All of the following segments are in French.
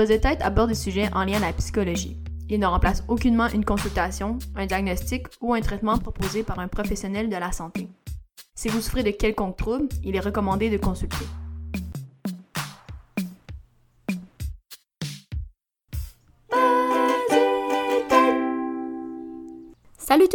Buzz de tête aborde des sujets en lien à la psychologie. Il ne remplace aucunement une consultation, un diagnostic ou un traitement proposé par un professionnel de la santé. Si vous souffrez de quelconque trouble, il est recommandé de consulter.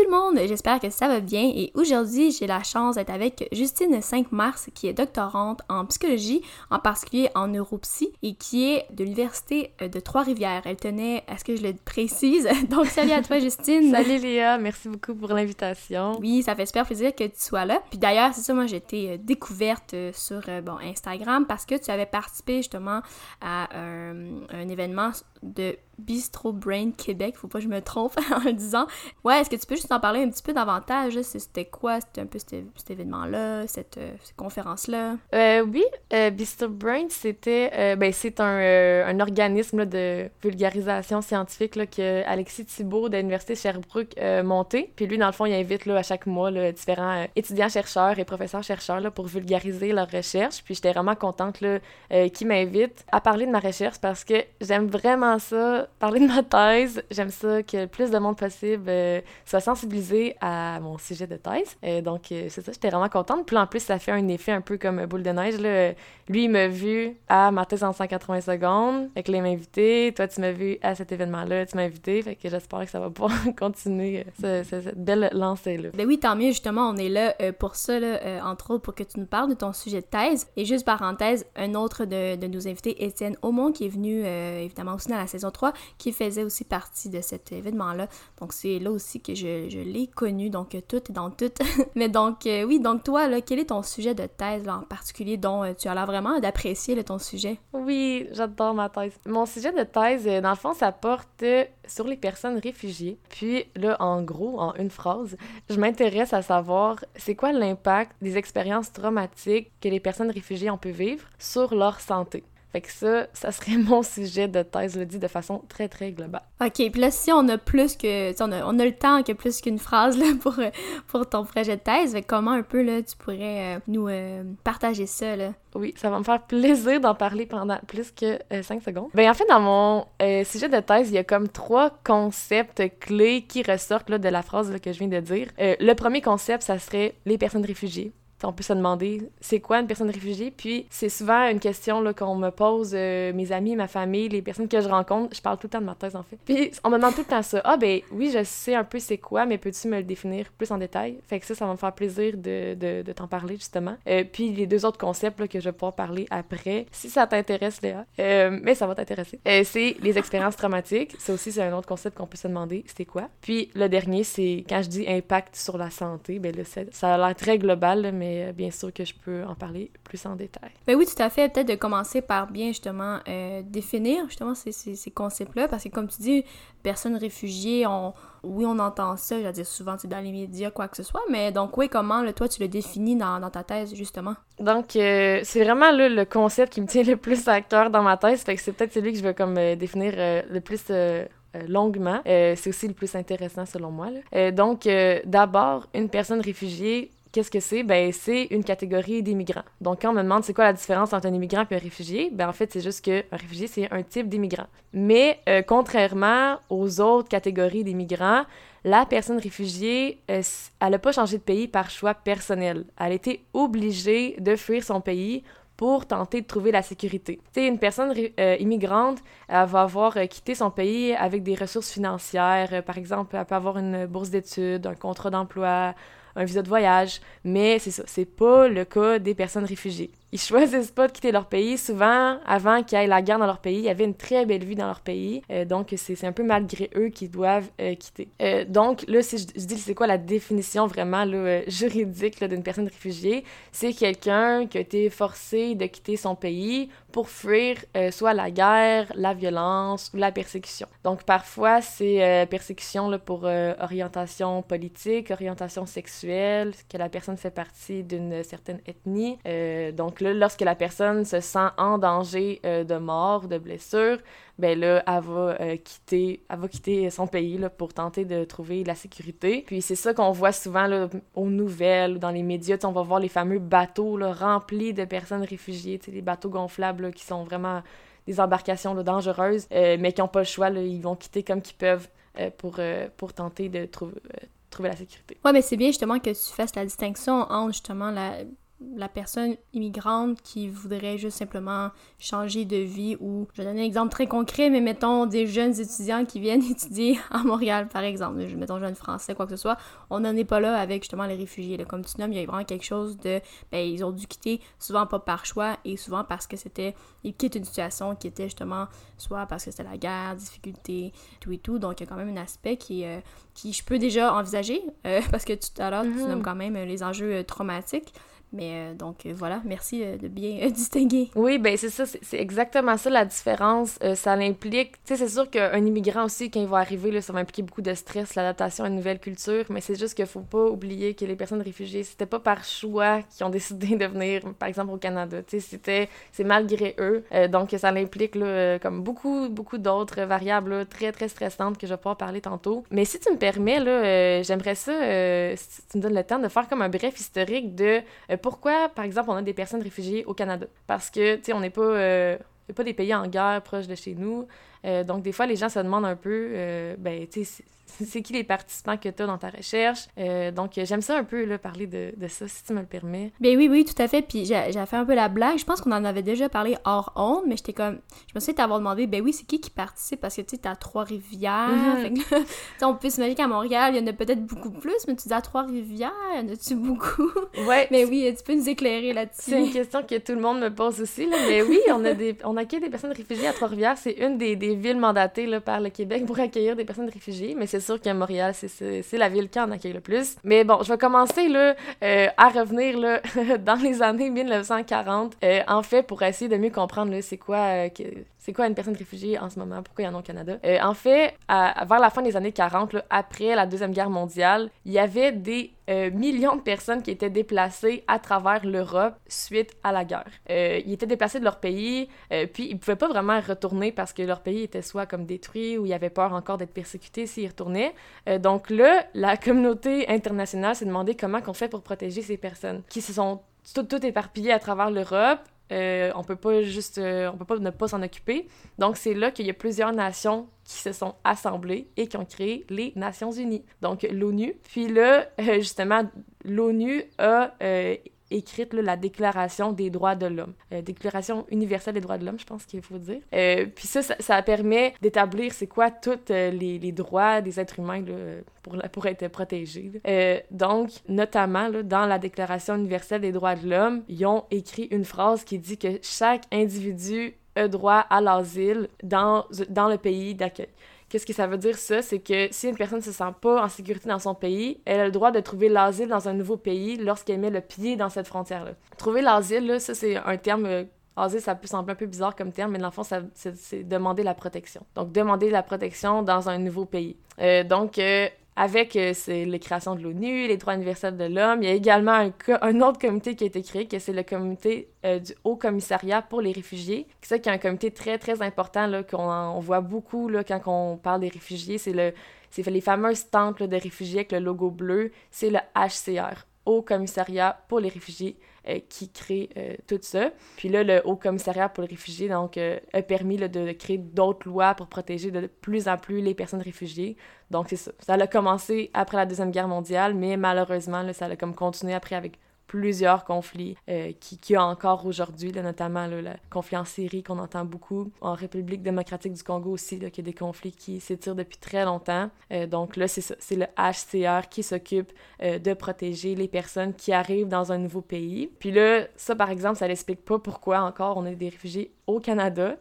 Le monde, j'espère que ça va bien et aujourd'hui j'ai la chance d'être avec Justine 5 mars qui est doctorante en psychologie, en particulier en neuropsy et qui est de l'université euh, de Trois-Rivières. Elle tenait à ce que je le précise. Donc salut à toi Justine. salut Léa, merci beaucoup pour l'invitation. Oui, ça fait super plaisir que tu sois là. Puis d'ailleurs, c'est ça, moi j'ai été euh, découverte euh, sur bon, Instagram parce que tu avais participé justement à un événement de Bistro Brain Québec, faut pas que je me trompe en le disant. Ouais, est-ce que tu peux juste en parler un petit peu davantage? C'était quoi? C'était un peu cet, événement-là, cette, euh, conférence-là? Euh, oui, euh, Bistro Brain, c'était ben, c'est un, un organisme de vulgarisation scientifique là, que Alexis Thibault de l'Université Sherbrooke a monté. Puis lui, dans le fond, il invite là, à chaque mois différents étudiants-chercheurs et professeurs-chercheurs pour vulgariser leurs recherches. Puis j'étais vraiment contente qu'il m'invite à parler de ma recherche parce que j'aime vraiment ça parler de ma thèse. J'aime ça que le plus de monde possible euh, soit sensibilisé à mon sujet de thèse. Euh, donc, euh, c'est ça, j'étais vraiment contente. Puis en plus, ça fait un effet un peu comme boule de neige. Là. Lui, il m'a vu à ma thèse en 180 secondes. Fait que il m'a invité. Toi, tu m'as vu à cet événement-là. Tu m'as invité. Fait que j'espère que ça va pouvoir continuer cette belle lancée-là. Ben oui, tant mieux. Justement, on est là pour ça, là, entre autres, pour que tu nous parles de ton sujet de thèse. Et juste parenthèse, un autre de, de nos invités, Étienne Aumont, qui est venu évidemment aussi dans la saison 3, qui faisait aussi partie de cet événement-là. Donc c'est là aussi que je, l'ai connu, donc tout est dans tout. Mais donc euh, oui, donc toi, là, quel est ton sujet de thèse en particulier dont euh, tu as l'air vraiment d'apprécier ton sujet? Oui, j'adore ma thèse. Mon sujet de thèse, euh, dans le fond, ça porte sur les personnes réfugiées. Puis là, en gros, en une phrase, je m'intéresse à savoir c'est quoi l'impact des expériences traumatiques que les personnes réfugiées ont pu vivre sur leur santé? Fait que ça, ça serait mon sujet de thèse, le dit de façon très, très globale. OK, puis là, si on a plus que... On a, on a le temps que plus qu'une phrase là, pour, pour ton projet de thèse, fait comment un peu, là, tu pourrais euh, nous euh, partager ça, là? Oui, ça va me faire plaisir d'en parler pendant plus que euh, cinq secondes. Ben, en fait, dans mon sujet de thèse, il y a comme trois concepts clés qui ressortent là, de la phrase là, que je viens de dire. le premier concept, ça serait les personnes réfugiées on peut se demander c'est quoi une personne réfugiée? Puis c'est souvent une question qu'on me pose, euh, mes amis, ma famille, les personnes que je rencontre. Je parle tout le temps de ma thèse en fait. Puis on me demande tout le temps ça. Ah ben oui, je sais un peu c'est quoi, mais peux-tu me le définir plus en détail? Fait que ça, ça va me faire plaisir de, de, de t'en parler justement. Euh, puis les deux autres concepts là, que je vais pouvoir parler après, si ça t'intéresse Léa, euh, mais ça va t'intéresser, c'est les expériences traumatiques. Ça aussi, c'est un autre concept qu'on peut se demander c'est quoi? Puis le dernier, c'est quand je dis impact sur la santé, ben là, ça a l'air très global, mais euh, bien sûr que je peux en parler plus en détail. Ben oui, tout à fait. Peut-être de commencer par bien justement euh, définir justement ces, ces, concepts-là, parce que comme tu dis, personnes réfugiées, on, oui, on entend ça, je veux dire souvent dans les médias, quoi que ce soit, mais donc oui, comment le toi tu le définis dans, dans ta thèse justement? Donc euh, c'est vraiment le concept qui me tient le plus à cœur dans ma thèse, fait que c'est peut-être celui que je veux comme définir le plus longuement. c'est aussi le plus intéressant selon moi. donc, d'abord, une personne réfugiée, Qu'est-ce que c'est? Ben, c'est une catégorie d'immigrants. Donc, quand on me demande c'est quoi la différence entre un immigrant et un réfugié, ben, en fait, c'est juste qu'un réfugié, c'est un type d'immigrant. Mais, euh, contrairement aux autres catégories d'immigrants, la personne réfugiée, euh, elle n'a pas changé de pays par choix personnel. Elle a été obligée de fuir son pays pour tenter de trouver la sécurité. Tu sais, une personne euh, immigrante, elle va avoir quitté son pays avec des ressources financières. par exemple, elle peut avoir une bourse d'études, un contrat d'emploi, un visa de voyage, mais c'est ça, c'est pas le cas des personnes réfugiées ils choisissent pas de quitter leur pays. Souvent, avant qu'il y ait la guerre dans leur pays, il y avait une très belle vie dans leur pays. Euh, donc, c'est un peu malgré eux qu'ils doivent euh, quitter. Euh, donc, là, si je, dis c'est quoi la définition vraiment là, juridique d'une personne réfugiée, c'est quelqu'un qui a été forcé de quitter son pays pour fuir soit la guerre, la violence ou la persécution. Donc, parfois, c'est persécution là, pour orientation politique, orientation sexuelle, que la personne fait partie d'une certaine ethnie. donc, là, lorsque la personne se sent en danger de mort, de blessure, ben là, elle va, quitter, elle va quitter son pays là, pour tenter de trouver la sécurité. Puis c'est ça qu'on voit souvent là, aux nouvelles, dans les médias. on va voir les fameux bateaux là, remplis de personnes réfugiées, les bateaux gonflables qui sont vraiment des embarcations dangereuses, mais qui n'ont pas le choix. ils vont quitter comme qu'ils peuvent pour, pour tenter de trouver trouver la sécurité. Ouais, mais c'est bien justement que tu fasses la distinction entre justement la, la personne immigrante qui voudrait juste simplement changer de vie ou je vais donner un exemple très concret mais mettons des jeunes étudiants qui viennent étudier à Montréal par exemple. Mettons jeunes français quoi que ce soit. On n'en est pas là avec justement les réfugiés comme tu nommes il y a vraiment quelque chose de ben ils ont dû quitter souvent pas par choix et souvent parce que c'était ils quittent une situation qui était justement soit parce que c'était la guerre difficulté tout et tout. Donc il y a quand même un aspect qui euh, qui je peux déjà envisager euh, parce que tout à l'heure tu mm-hmm. nommes quand même les enjeux euh, traumatiques mais euh, donc euh, voilà, merci euh, de bien distinguer. Oui, ben c'est ça, c'est exactement ça la différence. ça l'implique, tu sais, c'est sûr qu'un immigrant aussi, quand il va arriver, là, ça va impliquer beaucoup de stress, l'adaptation à une nouvelle culture, mais c'est juste qu'il faut pas oublier que les personnes réfugiées, c'était pas par choix qu'ils ont décidé de venir, par exemple, au Canada. Tu sais, c'est malgré eux. donc ça l'implique, là, comme beaucoup, beaucoup d'autres variables très, très stressantes que je vais pouvoir parler tantôt. Mais si tu me permets, là, j'aimerais ça, si tu me donnes le temps, de faire comme un bref historique de pourquoi, par exemple, on a des personnes réfugiées au Canada? Parce que, tu sais, on n'est pas, euh, pas des pays en guerre proches de chez nous. Euh, donc, des fois, les gens se demandent un peu, euh, ben, tu sais, c'est qui les participants que tu as dans ta recherche? Euh, donc, j'aime ça un peu, là, parler de, de, ça, si tu me le permets. Ben oui, oui, tout à fait. Puis j'ai fait un peu la blague. Je pense qu'on en avait déjà parlé hors honte, mais j'étais comme... Je me souviens t'avoir demandé, ben oui, c'est qui qui participe? Parce que, tu sais, t'as Trois-Rivières. Mm on peut s'imaginer qu'à Montréal, il y en a peut-être beaucoup plus, mais tu dis à Trois-Rivières, y en a-tu beaucoup? Ouais. mais oui, tu peux nous éclairer là-dessus. C'est une question que tout le monde me pose aussi, là. Mais oui, on a des... On accueille des personnes réfugiées à Trois-Rivières. C'est une des, des villes mandatées, là, par le Québec pour accueillir des personnes réfugiées, mais c'est sûr qu'à Montréal, c'est la ville qui en accueille le plus. Mais bon, je vais commencer euh, à revenir dans les années 1940, euh, en fait, pour essayer de mieux comprendre c'est quoi, euh, c'est quoi une personne réfugiée en ce moment, pourquoi il y en a au Canada? en fait, vers la fin des années 40, après la Deuxième Guerre mondiale, il y avait des millions de personnes qui étaient déplacées à travers l'Europe suite à la guerre. ils étaient déplacés de leur pays, puis ils pouvaient pas vraiment retourner parce que leur pays était soit comme détruit ou ils avaient peur encore d'être persécutés s'ils retournaient. donc là, la communauté internationale s'est demandé comment on fait pour protéger ces personnes qui se sont toutes tout éparpillées à travers l'Europe. Euh, on peut pas juste, euh, on peut pas ne pas s'en occuper. Donc c'est là qu'il y a plusieurs nations qui se sont assemblées et qui ont créé les Nations Unies, donc l'ONU. Puis là, euh, justement, l'ONU a écrite la Déclaration des droits de l'homme. Euh, Déclaration universelle des droits de l'homme, je pense qu'il faut dire. Euh, puis ça, ça, permet d'établir c'est quoi tous euh, les, droits des êtres humains pour, pour être protégés. donc, notamment dans la Déclaration universelle des droits de l'homme, ils ont écrit une phrase qui dit que chaque individu a droit à l'asile dans, dans le pays d'accueil. Qu'est-ce que ça veut dire, ça? C'est que si une personne ne se sent pas en sécurité dans son pays, elle a le droit de trouver l'asile dans un nouveau pays lorsqu'elle met le pied dans cette frontière-là. Trouver l'asile, ça, c'est un terme euh, Asile, ça peut sembler un peu bizarre comme terme, mais dans le fond, c'est demander la protection. Donc, demander la protection dans un nouveau pays. Euh, donc, euh, avec euh, les créations de l'ONU, les droits universels de l'homme. Il y a également un, autre comité qui a été créé, que c'est le comité euh, du Haut Commissariat pour les réfugiés. C'est qui est un comité très, très important, qu'on on voit beaucoup là, quand on parle des réfugiés. C'est le les fameuses tentes de réfugiés avec le logo bleu. C'est le HCR, Haut Commissariat pour les réfugiés. Euh, qui crée euh, tout ça. Puis là, le Haut Commissariat pour les réfugiés donc, euh, a permis de créer d'autres lois pour protéger de plus en plus les personnes réfugiées. Donc, c'est ça. Ça a commencé après la Deuxième Guerre mondiale, mais malheureusement, là, ça a comme continué après avec plusieurs conflits euh, qui, qui a encore aujourd'hui, notamment le conflit en Syrie qu'on entend beaucoup, en République démocratique du Congo aussi, là, qui a des conflits qui s'étirent depuis très longtemps. Euh, donc là, c'est c'est le HCR qui s'occupe euh, de protéger les personnes qui arrivent dans un nouveau pays. Puis là, ça par exemple, ça n'explique pas pourquoi encore on a des réfugiés au Canada,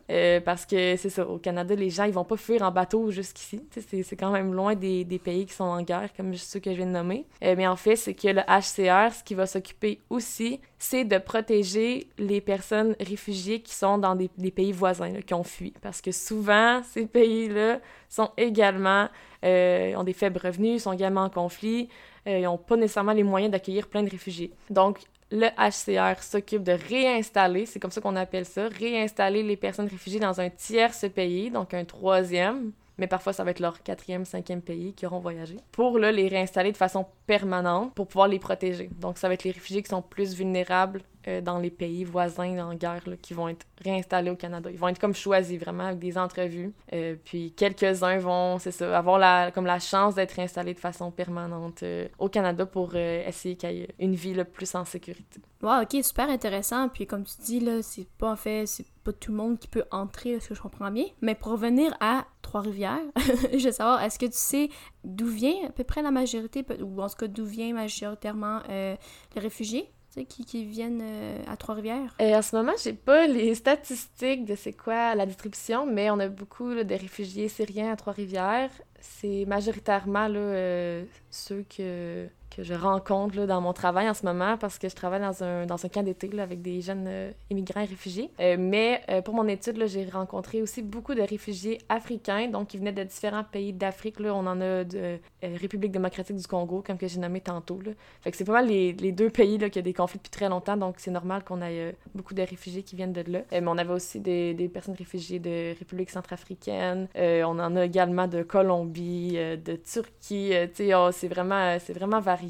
parce que c'est ça, au Canada, les gens, ils vont pas fuir en bateau jusqu'ici. C'est quand même loin des, des, pays qui sont en guerre, comme ceux que je viens de nommer. mais en fait, c'est que le HCR, ce qui va s'occuper aussi, c'est de protéger les personnes réfugiées qui sont dans des, pays voisins, qui ont fui. Parce que souvent, ces pays-là sont également, euh, ont des faibles revenus, sont également en conflit, euh, ils n'ont pas nécessairement les moyens d'accueillir plein de réfugiés. Donc, le HCR s'occupe de réinstaller, c'est comme ça qu'on appelle ça, réinstaller les personnes réfugiées dans un tierce pays, donc un troisième, mais parfois ça va être leur quatrième, cinquième pays qui auront voyagé, pour les réinstaller de façon permanente pour pouvoir les protéger. Donc ça va être les réfugiés qui sont plus vulnérables euh, dans les pays voisins en guerre qui vont être réinstallés au Canada. Ils vont être comme choisis vraiment avec des entrevues. Euh, puis quelques-uns vont, c'est ça, avoir la, comme la chance d'être réinstallés de façon permanente euh, au Canada pour essayer qu'il y ait une vie le plus en sécurité. Wow, ok, super intéressant. Puis comme tu dis, là, c'est pas en fait, c'est pas tout le monde qui peut entrer, ce que je comprends bien. Mais pour revenir à Trois-Rivières, je veux savoir, est-ce que tu sais d'où vient à peu près la majorité, ou en tout cas d'où vient majoritairement les réfugiés? Qui, qui viennent euh, à Trois-Rivières? Euh, en ce moment, j'ai pas les statistiques de c'est quoi la distribution, mais on a beaucoup de réfugiés syriens à Trois-Rivières. C'est majoritairement euh, ceux que que je rencontre là, dans mon travail en ce moment parce que je travaille dans un, dans un camp d'été avec des jeunes euh, immigrants et réfugiés. Euh, mais euh, pour mon étude, j'ai rencontré aussi beaucoup de réfugiés africains, donc qui venaient de différents pays d'Afrique. On en a de République démocratique du Congo, comme que j'ai nommé tantôt. Là. Fait c'est pas mal les, les deux pays là, qui ont des conflits depuis très longtemps, donc c'est normal qu'on ait beaucoup de réfugiés qui viennent de là. mais on avait aussi des, des personnes réfugiées de République centrafricaine. on en a également de Colombie, de Turquie. Oh, c'est vraiment, vraiment varié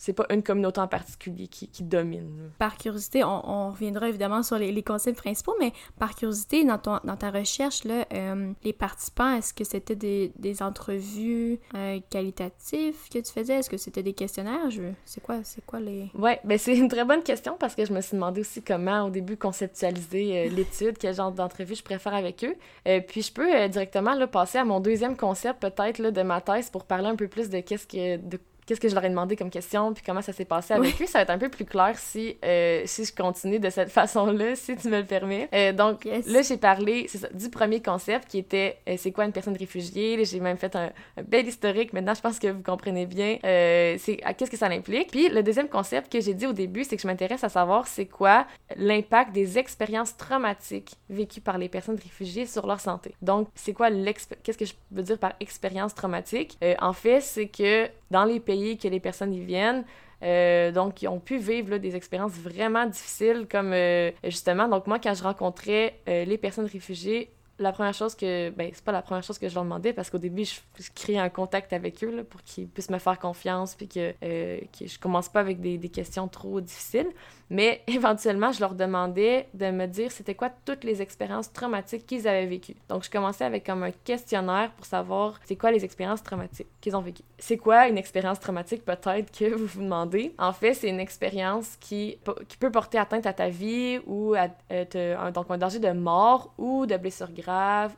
c'est pas une communauté en particulier qui, qui domine. Par curiosité, on, reviendra évidemment sur les, concepts principaux, mais par curiosité, dans, ton, dans ta recherche, là, euh, les participants, est-ce que c'était des, des entrevues euh, qualitatives que tu faisais? Est-ce que c'était des questionnaires? Je... C'est quoi, c'est quoi les... Ouais, ben c'est une très bonne question parce que je me suis demandé aussi comment, au début, conceptualiser euh, l'étude, quel genre d'entrevue je préfère avec eux. puis je peux directement là, passer à mon deuxième concept, peut-être, de ma thèse pour parler un peu plus de qu'est-ce que... De qu'est-ce que je leur ai demandé comme question, puis comment ça s'est passé avec eux. Ça va être un peu plus clair si, euh, si je continue de cette façon-là, si tu me le permets. Euh, donc là, j'ai parlé ça, du premier concept qui était euh, c'est quoi une personne réfugiée? J'ai même fait un, bel historique. Maintenant, je pense que vous comprenez bien c'est qu'est-ce que ça implique. Puis le deuxième concept que j'ai dit au début, c'est que je m'intéresse à savoir c'est quoi l'impact des expériences traumatiques vécues par les personnes réfugiées sur leur santé. Donc, c'est quoi qu'est-ce que je veux dire par expérience traumatique? en fait, c'est que dans les pays que les personnes y viennent, euh, donc, ils ont pu vivre des expériences vraiment difficiles, comme euh, justement, donc moi, quand je rencontrais euh, les personnes réfugiées, la première chose que, ben, c'est pas la première chose que je leur demandais parce qu'au début, je, crée un contact avec eux là, pour qu'ils puissent me faire confiance puis que, que je commence pas avec des, des questions trop difficiles. Mais éventuellement, je leur demandais de me dire c'était quoi toutes les expériences traumatiques qu'ils avaient vécues. Donc, je commençais avec comme un questionnaire pour savoir c'est quoi les expériences traumatiques qu'ils ont vécues. C'est quoi une expérience traumatique peut-être que vous vous demandez? En fait, c'est une expérience qui, qui peut porter atteinte à ta vie ou à euh, donc un danger de mort ou de blessures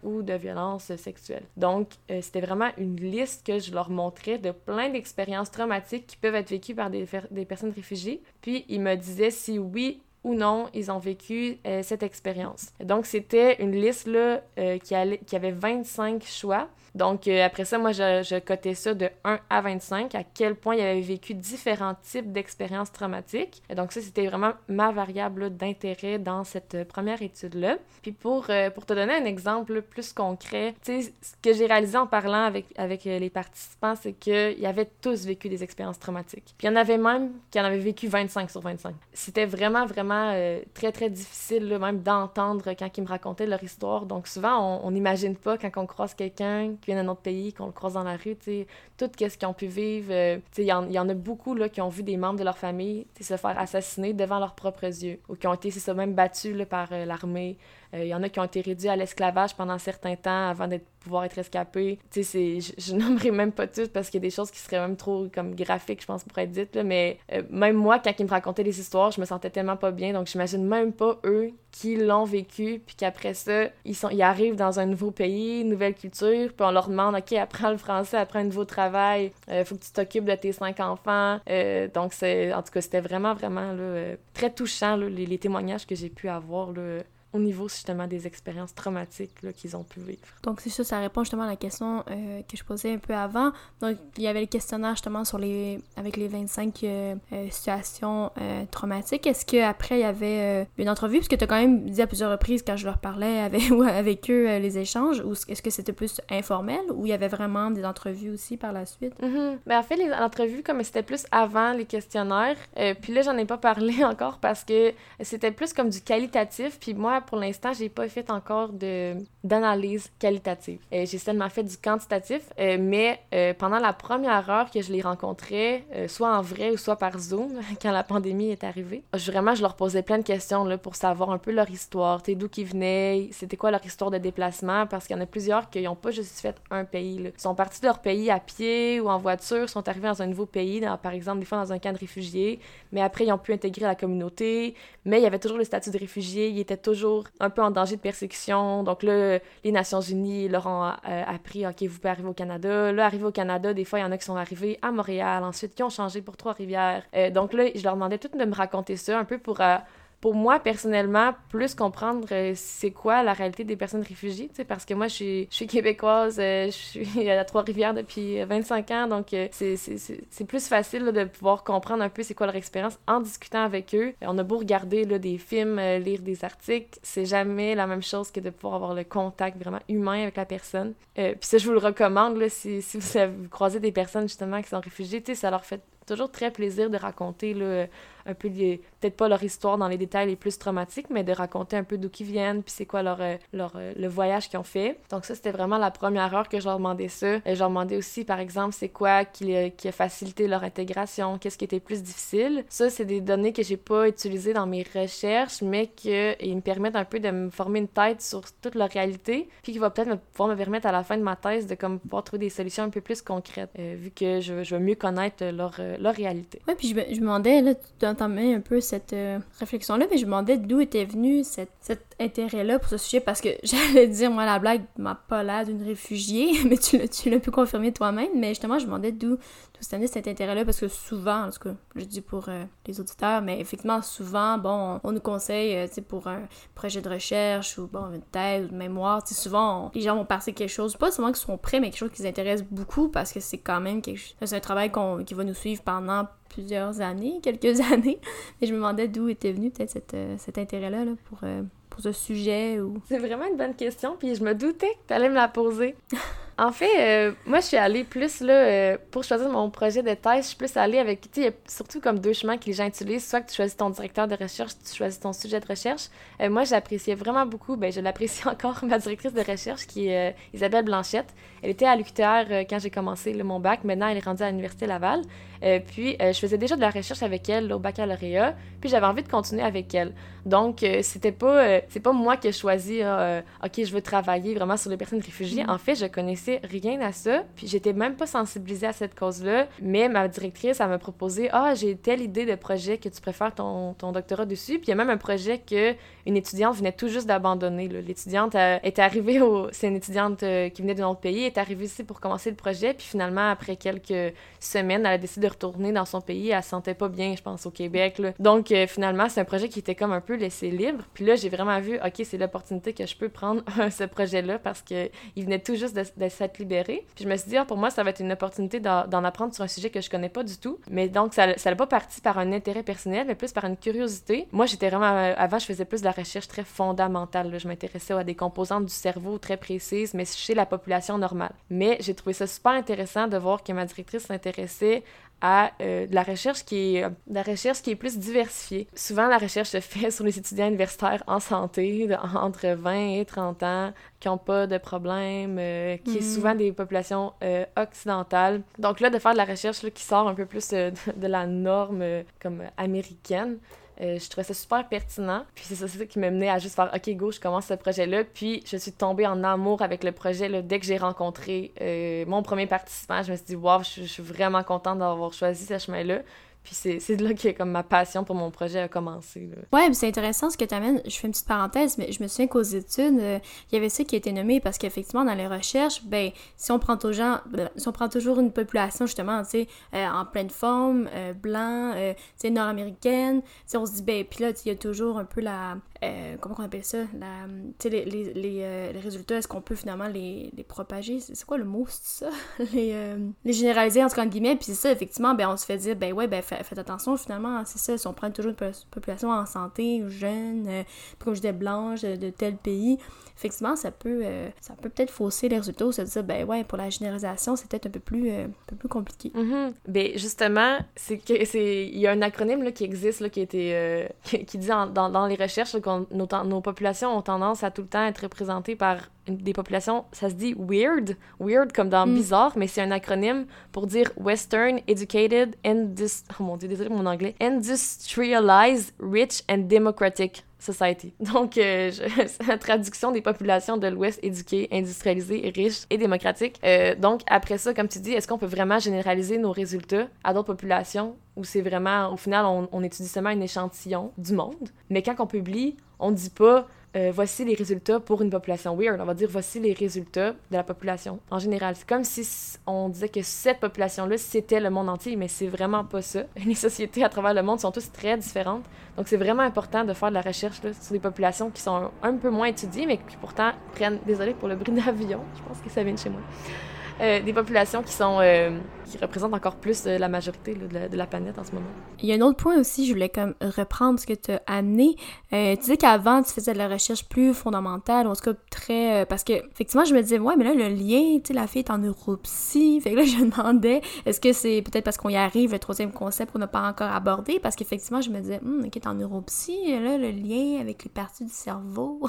ou de violence sexuelle. Donc, euh, c'était vraiment une liste que je leur montrais de plein d'expériences traumatiques qui peuvent être vécues par des, des personnes réfugiées. Puis, ils me disaient si oui ou non ils ont vécu euh, cette expérience. Donc, c'était une liste là, euh, qui, allait, qui avait 25 choix donc, euh, après ça, moi, je, je, cotais ça de 1 à 25, à quel point il avait vécu différents types d'expériences traumatiques. Et donc, ça, c'était vraiment ma variable d'intérêt dans cette euh, première étude-là. Puis, pour, euh, pour te donner un exemple plus concret, tu sais, ce que j'ai réalisé en parlant avec, avec les participants, c'est qu'ils avaient tous vécu des expériences traumatiques. Puis, il y en avait même qui en avaient vécu 25 sur 25. C'était vraiment, vraiment très, très difficile, même d'entendre quand ils me racontaient leur histoire. Donc, souvent, on n'imagine pas quand on croise quelqu'un qui vient d'un autre pays, qu'on le croise dans la rue, tu tout ce qu'ils ont pu vivre. Euh, il y, en a beaucoup qui ont vu des membres de leur famille se faire assassiner devant leurs propres yeux, ou qui ont été, c'est ça, même battus par euh, l'armée. Il euh, y en a qui ont été réduits à l'esclavage pendant un certain temps avant d'être pouvoir être escapés. Tu sais, je, je nommerai même pas toutes parce qu'il y a des choses qui seraient même trop comme graphiques, je pense, pour être dites, là, mais même moi, quand ils me racontaient des histoires, je me sentais tellement pas bien, donc j'imagine même pas eux qui l'ont vécu, puis qu'après ça, ils, sont, ils arrivent dans un nouveau pays, nouvelle culture, puis on leur demande, OK, apprends le français, apprends un nouveau travail, euh, faut que tu t'occupes de tes cinq enfants. Euh, donc, c'est, en tout cas, c'était vraiment, vraiment là, euh, très touchant, là, les, les, témoignages que j'ai pu avoir là, au niveau justement des expériences traumatiques qu'ils ont pu vivre. Donc c'est ça, ça répond justement à la question euh, que je posais un peu avant. Donc il y avait le questionnaire justement sur les avec les 25 euh, euh, situations traumatiques. Est-ce qu'après il y avait une entrevue, parce que tu as quand même dit à plusieurs reprises quand je leur parlais avec, avec eux les échanges, ou est-ce que c'était plus informel ou il y avait vraiment des entrevues aussi par la suite? Mm ben, en fait, les entrevues, comme c'était plus avant les questionnaires, puis là j'en ai pas parlé encore parce que c'était plus comme du qualitatif, puis moi pour l'instant, j'ai pas fait encore de d'analyse qualitative. Euh, j'ai seulement fait du quantitatif, euh, mais euh, pendant la première heure que je les rencontrais, soit en vrai ou soit par Zoom, quand la pandémie est arrivée, vraiment, je leur posais plein de questions là, pour savoir un peu leur histoire, d'où qu'ils venaient, c'était quoi leur histoire de déplacement, parce qu'il y en a plusieurs qui n'ont pas juste fait un pays. Ils sont partis de leur pays à pied ou en voiture, sont arrivés dans un nouveau pays, par exemple, des fois dans un camp de réfugiés, mais après, ils ont pu intégrer la communauté, mais il y avait toujours le statut de réfugié, ils étaient toujours un peu en danger de persécution, donc là, les Nations Unies leur ont euh, appris, OK, vous pouvez arriver au Canada. Là, arriver au Canada, des fois, il y en a qui sont arrivés à Montréal, ensuite qui ont changé pour Trois-Rivières. Euh, donc là, je leur demandais tout de me raconter ça, un peu pour euh, pour moi, personnellement, plus comprendre euh, c'est quoi la réalité des personnes réfugiées, parce que moi, je suis, je suis québécoise, euh, je suis à Trois-Rivières depuis 25 ans, donc euh, c'est plus facile de pouvoir comprendre un peu c'est quoi leur expérience en discutant avec eux. On a beau regarder là, des films, lire des articles, c'est jamais la même chose que de pouvoir avoir le contact vraiment humain avec la personne. Puis ça, je vous le recommande, là, si, si vous, vous croisez des personnes justement qui sont réfugiées, ça leur fait toujours très plaisir de raconter là, un peu, peut-être pas leur histoire dans les détails les plus traumatiques, mais de raconter un peu d'où ils viennent, puis c'est quoi leur, euh, leur, euh, le voyage qu'ils ont fait. Donc ça, c'était vraiment la première heure que je leur demandais ça. Et je leur demandais aussi, par exemple, c'est quoi qui, qui, a facilité leur intégration, qu'est-ce qui était plus difficile. Ça, c'est des données que j'ai pas utilisées dans mes recherches, mais qui me permettent un peu de me former une tête sur toute leur réalité, puis qui va peut-être pouvoir me permettre à la fin de ma thèse de comme, pouvoir trouver des solutions un peu plus concrètes, euh, vu que je, je, veux mieux connaître leur, leur réalité. Ouais, puis je me, je me demandais, là, un peu cette euh, réflexion-là, mais je me demandais d'où était venu cet intérêt-là pour ce sujet, parce que j'allais dire, moi, la blague m'a pas l'air d'une réfugiée, mais tu l'as pu confirmer toi-même, mais justement, je me demandais d'où cette cet intérêt-là, parce que souvent, en tout je dis pour euh, les auditeurs, mais effectivement, souvent, bon, on, nous conseille, euh, tu sais, pour un projet de recherche ou, bon, une thèse ou une mémoire, tu sais, souvent, les gens vont passer quelque chose, pas seulement qu'ils sont prêts, mais quelque chose qui les intéresse beaucoup, parce que c'est quand même quelque chose, c'est un travail qui va nous suivre pendant plusieurs années, quelques années. Et je me demandais d'où était venu peut-être euh, cet intérêt-là là, pour, euh, pour ce sujet. ou... C'est vraiment une bonne question, puis je me doutais que tu allais me la poser. En fait, euh, moi, je suis allée plus, là, euh, pour choisir mon projet de thèse, je suis plus allée avec, tu sais, surtout comme deux chemins que les gens utilisent. Soit que tu choisis ton directeur de recherche, tu choisis ton sujet de recherche. Euh, moi, j'appréciais vraiment beaucoup, ben, je l'apprécie encore, ma directrice de recherche, qui est Isabelle Blanchette. Elle était à l'UQTR quand j'ai commencé mon bac. Maintenant, elle est rendue à l'Université Laval. Puis, je faisais déjà de la recherche avec elle au baccalauréat. Puis, j'avais envie de continuer avec elle. Donc, c'était pas, c'est pas moi qui ai choisi, OK, je veux travailler vraiment sur les personnes réfugiées. Mm-hmm. En fait, je connaissais rien à ça, puis j'étais même pas sensibilisée à cette cause-là, mais ma directrice, elle m'a proposé « Ah, j'ai telle idée de projet que tu préfères ton, ton doctorat dessus. » Puis il y a même un projet que une étudiante venait tout juste d'abandonner. L'étudiante est arrivée au... C'est une étudiante euh, qui venait d'un autre pays, est arrivée ici pour commencer le projet, puis finalement, après quelques semaines, elle a décidé de retourner dans son pays. Elle se sentait pas bien, je pense, au Québec. Donc, euh, finalement, c'est un projet qui était comme un peu laissé libre. Puis là, j'ai vraiment vu, OK, c'est l'opportunité que je peux prendre ce projet-là parce qu'il venait tout juste de, s'être libéré. Puis je me suis dit, ah, pour moi, ça va être une opportunité d'en apprendre sur un sujet que je connais pas du tout. Mais donc, ça n'a pas parti par un intérêt personnel, mais plus par une curiosité. Moi, j'étais vraiment. Avant, je faisais plus de recherche très fondamentale. Je m'intéressais à des composantes du cerveau très précises, mais chez la population normale. Mais j'ai trouvé ça super intéressant de voir que ma directrice s'intéressait à euh, de la recherche qui est la recherche qui est plus diversifiée. Souvent la recherche se fait sur les étudiants universitaires en santé entre 20 et 30 ans qui n'ont pas de problème, euh, qui est mm. souvent des populations euh, occidentales. Donc là de faire de la recherche là, qui sort un peu plus de, de la norme comme américaine, euh, je trouvais ça super pertinent. Puis c'est ça, qui m'a mené à juste faire OK, go, je commence ce projet-là. Puis je suis tombée en amour avec le projet là, dès que j'ai rencontré euh, mon premier participant. Je me suis dit, waouh, je, suis vraiment contente d'avoir choisi ce chemin-là. Puis c'est de là que comme ma passion pour mon projet a commencé. Là. Ouais, c'est intéressant ce que tu amènes. Je fais une petite parenthèse, mais je me souviens qu'aux études, euh, il y avait ça qui été nommé parce qu'effectivement, dans les recherches, ben, si on prend toujours, si on prend toujours une population, justement, tu sais, euh, en pleine forme, euh, blanc, tu sais, nord-américaine, on se dit, ben, puis là, il y a toujours un peu la, comment on appelle ça, sais, les, les, les, résultats, est-ce qu'on peut finalement les, propager? C'est quoi le mot, c'est ça? les, les généraliser, entre guillemets, puis c'est ça, effectivement, ben, on se fait dire, ben ouais, ben, faites attention, finalement, c'est ça, si on prend toujours une population en santé, jeune, euh, comme je disais, blanche, de, tel pays, effectivement, ça peut euh, ça peut peut-être fausser les résultats ou se dire, ben ouais, pour la généralisation, c'est peut-être un peu plus, euh, un peu plus compliqué. Mm-hmm. Ben justement, c'est que c'est il y a un acronyme là, qui existe, là, qui, a été, qui, dit dans, dans, les recherches que nos, nos populations ont tendance à tout le temps être représentées par des populations, ça se dit weird, weird comme dans mm. bizarre, mais c'est un acronyme pour dire Western Educated, oh mon dieu, désolé mon anglais, Industrialized, Rich and Democratic Society. Donc, euh, la traduction des populations de l'Ouest éduquées, industrialisées, riches et démocratiques. Euh, donc, après ça, comme tu dis, est-ce qu'on peut vraiment généraliser nos résultats à d'autres populations ou c'est vraiment, au final, on, étudie seulement un échantillon du monde? Mais quand on publie, on dit pas euh, voici les résultats pour une population weird. On va dire voici les résultats de la population en général. C'est comme si on disait que cette population-là, c'était le monde entier, mais c'est vraiment pas ça. Les sociétés à travers le monde sont tous très différentes. Donc c'est vraiment important de faire de la recherche sur des populations qui sont un, peu moins étudiées, mais qui pourtant prennent. Désolé pour le bruit d'avion, je pense que ça vient de chez moi. Euh, des populations qui sont euh, qui représentent encore plus euh, la majorité de, la, planète en ce moment. Il y a un autre point aussi, je voulais comme reprendre ce que tu as amené. tu disais qu'avant, tu faisais de la recherche plus fondamentale, en tout cas très... parce que, effectivement, je me disais, ouais, mais là, le lien, tu sais, la fille est en neuropsy. Fait que là, je demandais, est-ce que c'est peut-être parce qu'on y arrive, le troisième concept qu'on n'a pas encore abordé? Parce qu'effectivement, je me disais, hum, ok, est en neuropsy, là, le lien avec les parties du cerveau.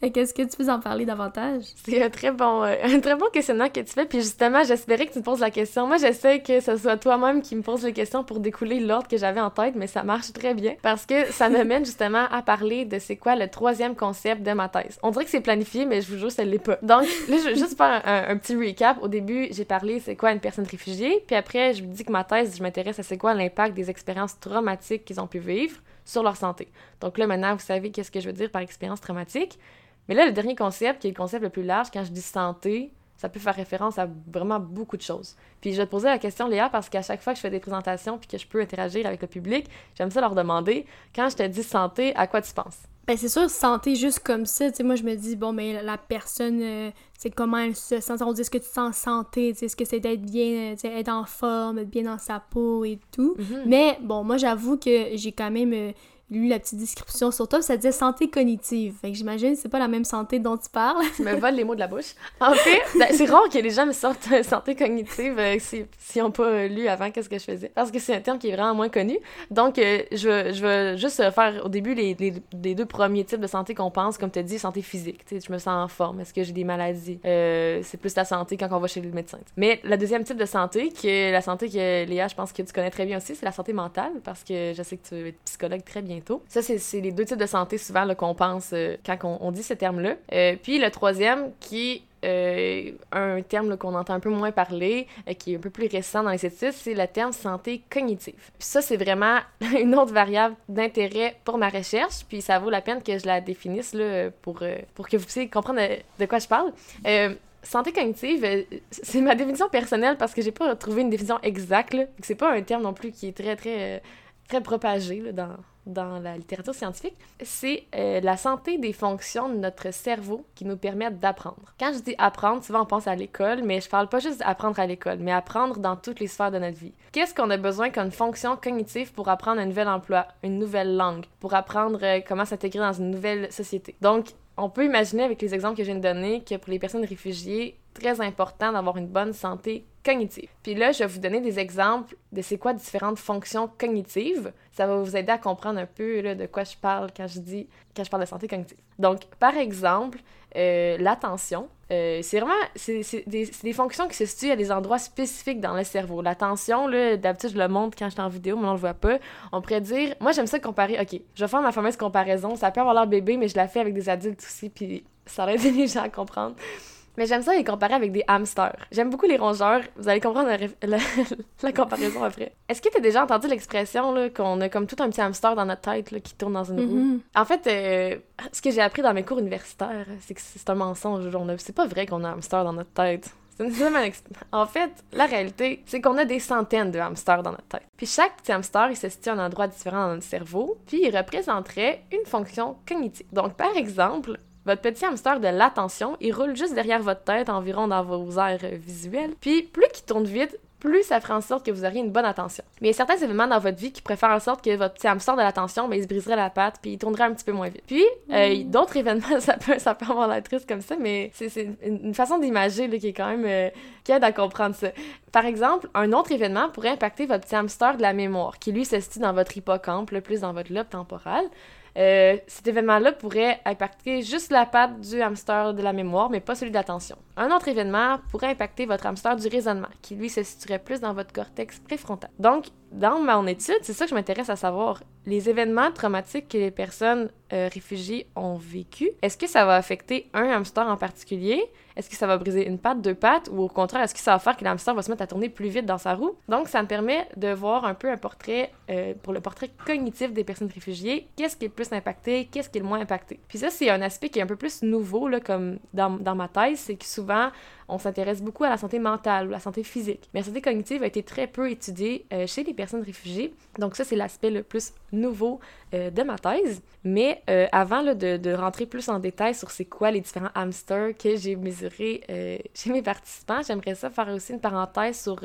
Qu'est-ce que tu peux en parler davantage? C'est un très bon, un très bon questionnement que tu fais, puis justement, j'espérais que tu me poses la question. Moi, j'essaie que ce soit toi-même qui me pose les questions pour découler l'ordre que j'avais en tête, mais ça marche très bien parce que ça me mène justement à parler de c'est quoi le troisième concept de ma thèse. On dirait que c'est planifié, mais je vous jure, ça l'est pas. Donc, là, je vais juste faire un, petit recap. Au début, j'ai parlé c'est quoi une personne réfugiée, puis après, je vous dis que ma thèse, je m'intéresse à c'est quoi l'impact des expériences traumatiques qu'ils ont pu vivre sur leur santé. Donc là, maintenant, vous savez qu'est-ce que je veux dire par expérience traumatique. Mais là, le dernier concept, qui est le concept le plus large, quand je dis santé, ça peut faire référence à vraiment beaucoup de choses. Puis je vais te poser la question, Léa, parce qu'à chaque fois que je fais des présentations puis que je peux interagir avec le public, j'aime ça leur demander, quand je te dis santé, à quoi tu penses? Ben c'est sûr, santé juste comme ça, tu sais, moi je me dis, bon, mais la personne, euh, c'est comment elle se sent, on dit, est-ce que tu te sens santé, tu sais, est-ce que c'est d'être bien, tu sais, être en forme, être bien dans sa peau et tout. Mm-hmm. Mais bon, moi j'avoue que j'ai quand même... Euh, lu la petite description sur toi, ça disait santé cognitive. Fait que j'imagine c'est pas la même santé dont tu parles. tu me voles les mots de la bouche. En fait, ben, c'est rare que les gens me sortent euh, santé cognitive euh, s'ils si, n'ont pas euh, lu avant qu'est-ce que je faisais. Parce que c'est un terme qui est vraiment moins connu. Donc, je, je veux juste faire au début les, les, deux premiers types de santé qu'on pense, comme tu as dit, santé physique. Tu sais, je me sens en forme. Est-ce que j'ai des maladies? c'est plus la santé quand on va chez le médecin. Mais le deuxième type de santé, qui est la santé que Léa, je pense que tu connais très bien aussi, c'est la santé mentale, parce que je sais que tu es psychologue très bien ça, c'est les deux types de santé souvent qu'on pense euh, quand on, dit ce terme-là. Euh, puis le troisième, qui euh, un terme qu'on entend un peu moins parler, qui est un peu plus récent dans les études, c'est le terme santé cognitive. Ça, c'est vraiment une autre variable d'intérêt pour ma recherche, puis ça vaut la peine que je la définisse là, pour, pour que vous puissiez comprendre de, quoi je parle. Santé cognitive, c'est ma définition personnelle parce que j'ai pas trouvé une définition exacte. C'est pas un terme non plus qui est très, très, très propagé là, dans, dans la littérature scientifique, c'est euh, la santé des fonctions de notre cerveau qui nous permettent d'apprendre. Quand je dis apprendre, souvent on pense à l'école, mais je parle pas juste d'apprendre à l'école, mais apprendre dans toutes les sphères de notre vie. Qu'est-ce qu'on a besoin comme fonction cognitive pour apprendre un nouvel emploi, une nouvelle langue, pour apprendre euh, comment s'intégrer dans une nouvelle société? Donc, on peut imaginer avec les exemples que je viens de donner que pour les personnes réfugiées, très important d'avoir une bonne santé cognitive. Puis là, je vais vous donner des exemples de c'est quoi différentes fonctions cognitives. Ça va vous aider à comprendre un peu de quoi je parle quand je dis quand je parle de santé cognitive. Donc, par exemple, euh, l'attention. Euh, c'est vraiment c'est, des, des, fonctions qui se situent à des endroits spécifiques dans le cerveau. L'attention, là, d'habitude, je le montre quand je suis en vidéo, mais on le voit pas. On pourrait dire, moi, j'aime ça comparer. OK, je vais faire ma fameuse comparaison. Ça peut avoir l'air bébé, mais je la fais avec des adultes aussi, puis ça aide les gens à comprendre. Mais j'aime ça les comparer avec des hamsters. J'aime beaucoup les rongeurs. Vous allez comprendre la, comparaison après. Est-ce que tu as déjà entendu l'expression qu'on a comme tout un petit hamster dans notre tête là, qui tourne dans une roue? Mm-hmm. En fait, euh, ce que j'ai appris dans mes cours universitaires, c'est que c'est un mensonge. C'est pas vrai qu'on a un hamster dans notre tête. En fait, la réalité, c'est qu'on a des centaines de hamsters dans notre tête. Puis chaque petit hamster, il se situe à un endroit différent dans notre cerveau, puis il représenterait une fonction cognitive. Donc, par exemple, votre petit hamster de l'attention, il roule juste derrière votre tête, environ dans vos aires visuelles. Puis plus qu'il tourne vite, plus ça fera en sorte que vous auriez une bonne attention. Mais il y a certains événements dans votre vie qui préfèrent en sorte que votre petit hamster de l'attention, ben, il se briserait la patte puis il tournerait un petit peu moins vite. Puis, euh, mm. d'autres événements, ça peut, ça peut avoir l'air triste comme ça, mais c'est une, façon d'imager qui est quand même... Euh, qui aide à comprendre ça. Par exemple, un autre événement pourrait impacter votre petit hamster de la mémoire, qui lui se situe dans votre hippocampe, le plus dans votre lobe temporal. Euh, cet événement-là pourrait impacter juste la patte du hamster de la mémoire, mais pas celui de l'attention. Un autre événement pourrait impacter votre hamster du raisonnement, qui lui se situerait plus dans votre cortex préfrontal. Donc, dans mon étude, c'est ça que je m'intéresse à savoir. Les événements traumatiques que les personnes euh, réfugiées ont vécu, est-ce que ça va affecter un hamster en particulier? Est-ce que ça va briser une patte, deux pattes? Ou au contraire, est-ce que ça va faire que l'hamster va se mettre à tourner plus vite dans sa roue? Donc, ça me permet de voir un peu un portrait, euh, pour le portrait cognitif des personnes réfugiées, qu'est-ce qui est le plus impacté, qu'est-ce qui est le moins impacté? Puis ça, c'est un aspect qui est un peu plus nouveau, là, comme dans, dans ma thèse, c'est que souvent, on s'intéresse beaucoup à la santé mentale ou la santé physique. Mais la santé cognitive a été très peu étudiée euh, chez les personnes réfugiées. Donc ça, c'est l'aspect le plus nouveau euh, de ma thèse. Mais euh, avant de, de, rentrer plus en détail sur c'est quoi les différents hamsters que j'ai mesurés chez mes participants, j'aimerais ça faire aussi une parenthèse sur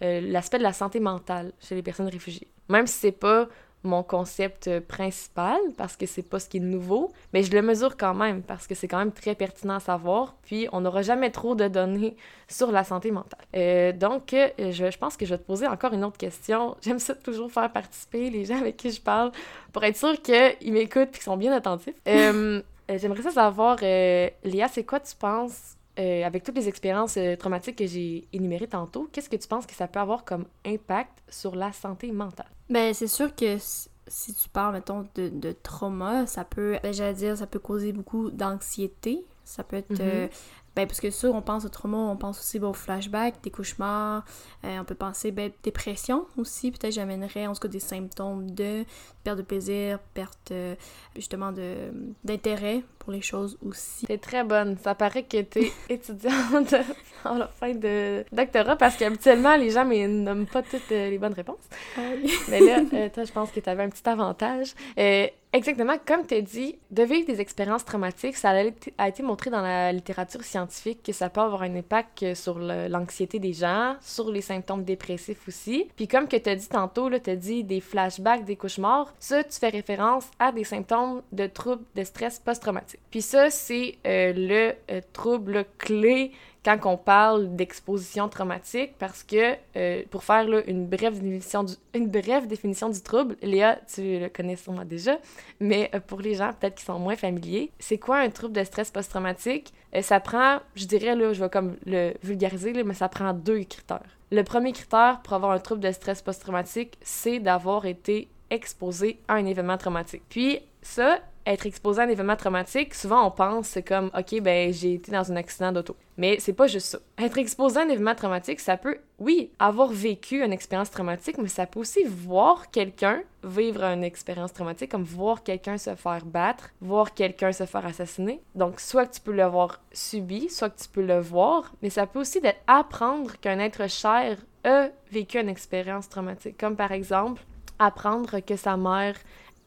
l'aspect de la santé mentale chez les personnes réfugiées. Même si c'est pas mon concept principal parce que c'est pas ce qui est nouveau, mais je le mesure quand même parce que c'est quand même très pertinent à savoir. Puis on n'aura jamais trop de données sur la santé mentale. Euh, donc, euh, je, je, pense que je vais te poser encore une autre question. J'aime ça toujours faire participer les gens avec qui je parle pour être sûr qu'ils m'écoutent et qu'ils sont bien attentifs. Euh, j'aimerais ça savoir, Léa, c'est quoi tu penses avec toutes les expériences traumatiques que j'ai énumérées tantôt, qu'est-ce que tu penses que ça peut avoir comme impact sur la santé mentale? Ben, c'est sûr que si tu parles, mettons, de, de trauma, ça peut, déjà dire, ça peut causer beaucoup d'anxiété. Ça peut être. Euh, ben, parce que sûr, on pense au trauma, on pense aussi ben, au flashback, des cauchemars, euh, on peut penser ben, dépression aussi, peut-être j'amènerais en tout cas des symptômes de perte de plaisir, perte euh, justement de d'intérêt pour les choses aussi. T'es très bonne, ça paraît que t'es étudiante en fin de doctorat parce qu'habituellement les gens ne nomment pas toutes les bonnes réponses. Ah Mais là, toi je pense que t'avais un petit avantage. Exactement, comme tu as dit, de vivre des expériences traumatiques, ça a été montré dans la littérature scientifique que ça peut avoir un impact sur l'anxiété des gens, sur les symptômes dépressifs aussi. Puis comme que tu as dit tantôt, tu as dit des flashbacks, des cauchemars, ça, tu fais référence à des symptômes de troubles de stress post-traumatique. Puis ça, c'est euh, le euh, trouble clé quand on parle d'exposition traumatique parce que euh, pour faire une, brève définition du, trouble, Léa, tu le connais sûrement déjà, mais euh, pour les gens peut-être qui sont moins familiers, c'est quoi un trouble de stress post-traumatique? Euh, ça prend, je dirais, là, je vais comme le vulgariser, mais ça prend deux critères. Le premier critère pour avoir un trouble de stress post-traumatique, c'est d'avoir été exposé à un événement traumatique. Puis ça, être exposé à un événement traumatique, souvent on pense comme OK ben j'ai été dans un accident d'auto. Mais c'est pas juste ça. Être exposé à un événement traumatique, ça peut oui, avoir vécu une expérience traumatique, mais ça peut aussi voir quelqu'un vivre une expérience traumatique comme voir quelqu'un se faire battre, voir quelqu'un se faire assassiner. Donc soit que tu peux l'avoir subi, soit que tu peux le voir, mais ça peut aussi d'être apprendre qu'un être cher a vécu une expérience traumatique, comme par exemple apprendre que sa mère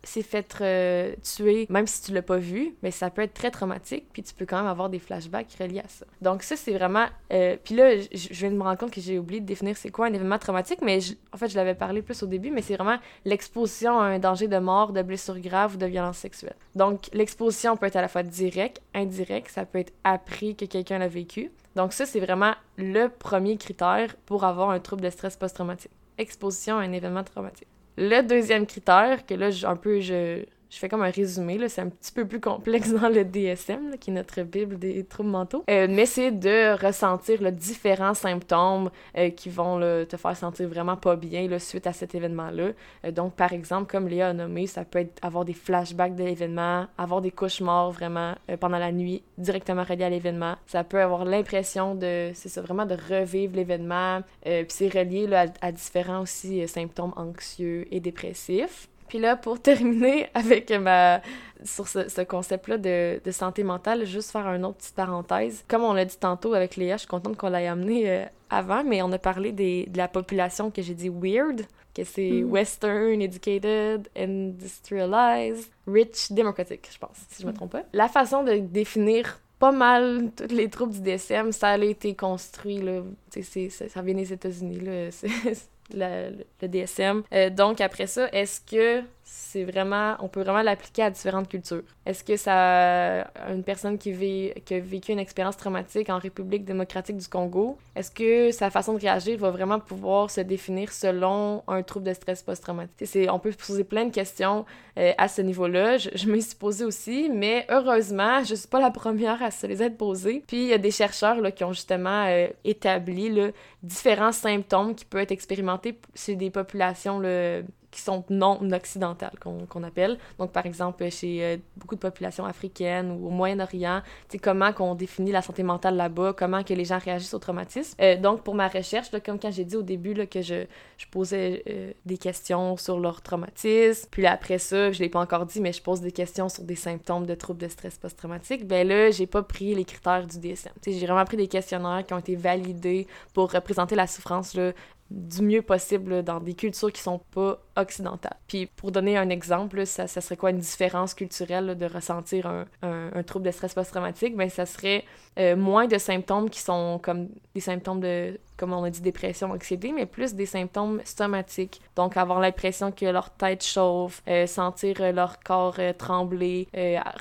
s'est fait euh, tuer, même si tu l'as pas vu, mais ça peut être très traumatique, puis tu peux quand même avoir des flashbacks reliés à ça. Donc ça, c'est vraiment... Euh, puis là, je viens de me rendre compte que j'ai oublié de définir c'est quoi un événement traumatique, mais en fait, je l'avais parlé plus au début, mais c'est vraiment l'exposition à un danger de mort, de blessure grave ou de violence sexuelle. Donc l'exposition peut être à la fois directe, indirecte, ça peut être appris que quelqu'un l'a vécu. Donc ça, c'est vraiment le premier critère pour avoir un trouble de stress post-traumatique. Exposition à un événement traumatique. Le deuxième critère, que là, un peu, je, je fais comme un résumé, là, c'est un petit peu plus complexe dans le DSM, qui est notre bible des troubles mentaux, euh, mais c'est de ressentir là, différents symptômes euh, qui vont te faire sentir vraiment pas bien là, suite à cet événement-là. Euh, donc, par exemple, comme Léa a nommé, ça peut être avoir des flashbacks de l'événement, avoir des cauchemars vraiment pendant la nuit directement reliés à l'événement. Ça peut avoir l'impression de, c'est ça, vraiment de revivre l'événement, puis c'est relié à différents aussi symptômes anxieux et dépressifs. Puis là, pour terminer avec ma sur ce, concept-là de, de, santé mentale, juste faire une autre petite parenthèse. Comme on l'a dit tantôt avec Léa, je suis contente qu'on l'ait amené euh, avant, mais on a parlé des, de la population que j'ai dit weird, que c'est mm. Western, Educated, Industrialized, Rich, Democratic, je pense, si je me mm. trompe pas. La façon de définir pas mal tous les troubles du DSM, ça a été construit, là, c'est, ça vient des États-Unis, là, le DSM. Euh, donc, après ça, est-ce que c'est vraiment, on peut vraiment l'appliquer à différentes cultures. Est-ce que ça, une personne qui, vit, qui a vécu une expérience traumatique en République démocratique du Congo, est-ce que sa façon de réagir va vraiment pouvoir se définir selon un trouble de stress post-traumatique? On peut se poser plein de questions euh, à ce niveau-là. Je, je me suis posée aussi, mais heureusement, je suis pas la première à se les être posées. Puis il y a des chercheurs là, qui ont justement euh, établi là, différents symptômes qui peuvent être expérimentés chez des populations qui sont non occidentales, qu'on appelle. Donc, par exemple, chez euh, beaucoup de populations africaines ou au Moyen-Orient, comment qu'on définit la santé mentale là-bas, comment que les gens réagissent au traumatisme. Euh, donc, pour ma recherche, là, comme quand j'ai dit au début là, que je, je posais euh, des questions sur leur traumatisme, puis après ça, je l'ai pas encore dit, mais je pose des questions sur des symptômes de troubles de stress post-traumatique, ben là, j'ai pas pris les critères du DSM. J'ai vraiment pris des questionnaires qui ont été validés pour représenter la souffrance là, du mieux possible dans des cultures qui sont pas occidentales. Puis pour donner un exemple, ça, serait quoi une différence culturelle de ressentir un, un, trouble de stress post-traumatique? Ben, ça serait euh, moins de symptômes qui sont comme des symptômes de, comme on a dit, dépression, anxiété, mais plus des symptômes somatiques. Donc, avoir l'impression que leur tête chauffe, euh, sentir euh, leur corps trembler,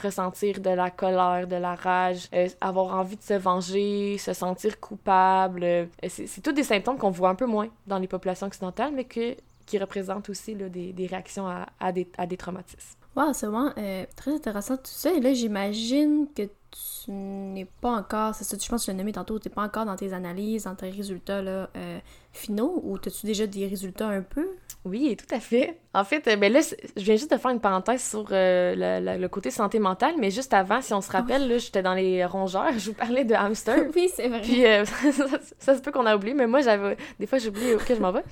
ressentir de la colère, de la rage, avoir envie de se venger, se sentir coupable. c'est tous des symptômes qu'on voit un peu moins dans les populations occidentales, mais que, qui représentent aussi là, des, des, réactions à, à, des, à des traumatismes. Wow, c'est vraiment très intéressant tout ça. Et là, j'imagine que tu n'es pas encore, c'est ça, je pense que je l'ai nommé tantôt, tu n'es pas encore dans tes analyses, dans tes résultats euh, finaux, ou as-tu déjà des résultats un peu? Oui, tout à fait. En fait, euh, ben là, je viens juste de faire une parenthèse sur euh, le, côté santé mentale, mais juste avant, si on se rappelle, là, j'étais dans les rongeurs, je vous parlais de hamster. oui, c'est vrai. Puis ça, se peut qu'on a oublié, mais moi, j'avais des fois, j'oublie que je m'en vais.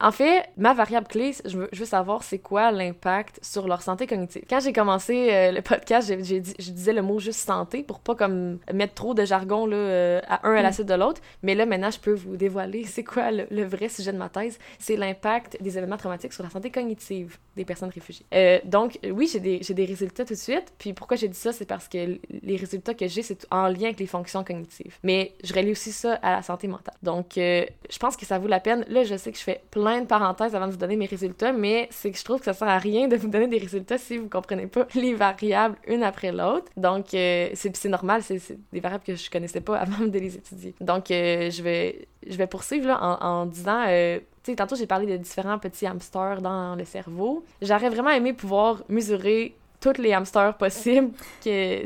En fait, ma variable clé, je veux, je veux savoir c'est quoi l'impact sur leur santé cognitive. Quand j'ai commencé le podcast, j'ai, je disais le mot juste santé pour pas comme mettre trop de jargon là, à un à la mm. suite de l'autre, mais là, maintenant, je peux vous dévoiler c'est quoi le, le vrai sujet de ma thèse, c'est l'impact des événements traumatiques sur la santé cognitive conceive des personnes réfugiées. Euh, donc, oui, j'ai des, des, résultats tout de suite. Puis pourquoi j'ai dit ça, c'est parce que les résultats que j'ai, c'est en lien avec les fonctions cognitives. Mais je relie aussi ça à la santé mentale. Donc, euh, je pense que ça vaut la peine. Là, je sais que je fais plein de parenthèses avant de vous donner mes résultats, mais c'est que je trouve que ça sert à rien de vous donner des résultats si vous comprenez pas les variables une après l'autre. Donc, euh, c'est normal, c'est des variables que je connaissais pas avant de les étudier. Donc, je vais je vais poursuivre là, en, en disant, euh, tu sais, tantôt j'ai parlé de différents petits hamsters dans le cerveau. J'aurais vraiment aimé pouvoir mesurer tous les hamsters possibles chez,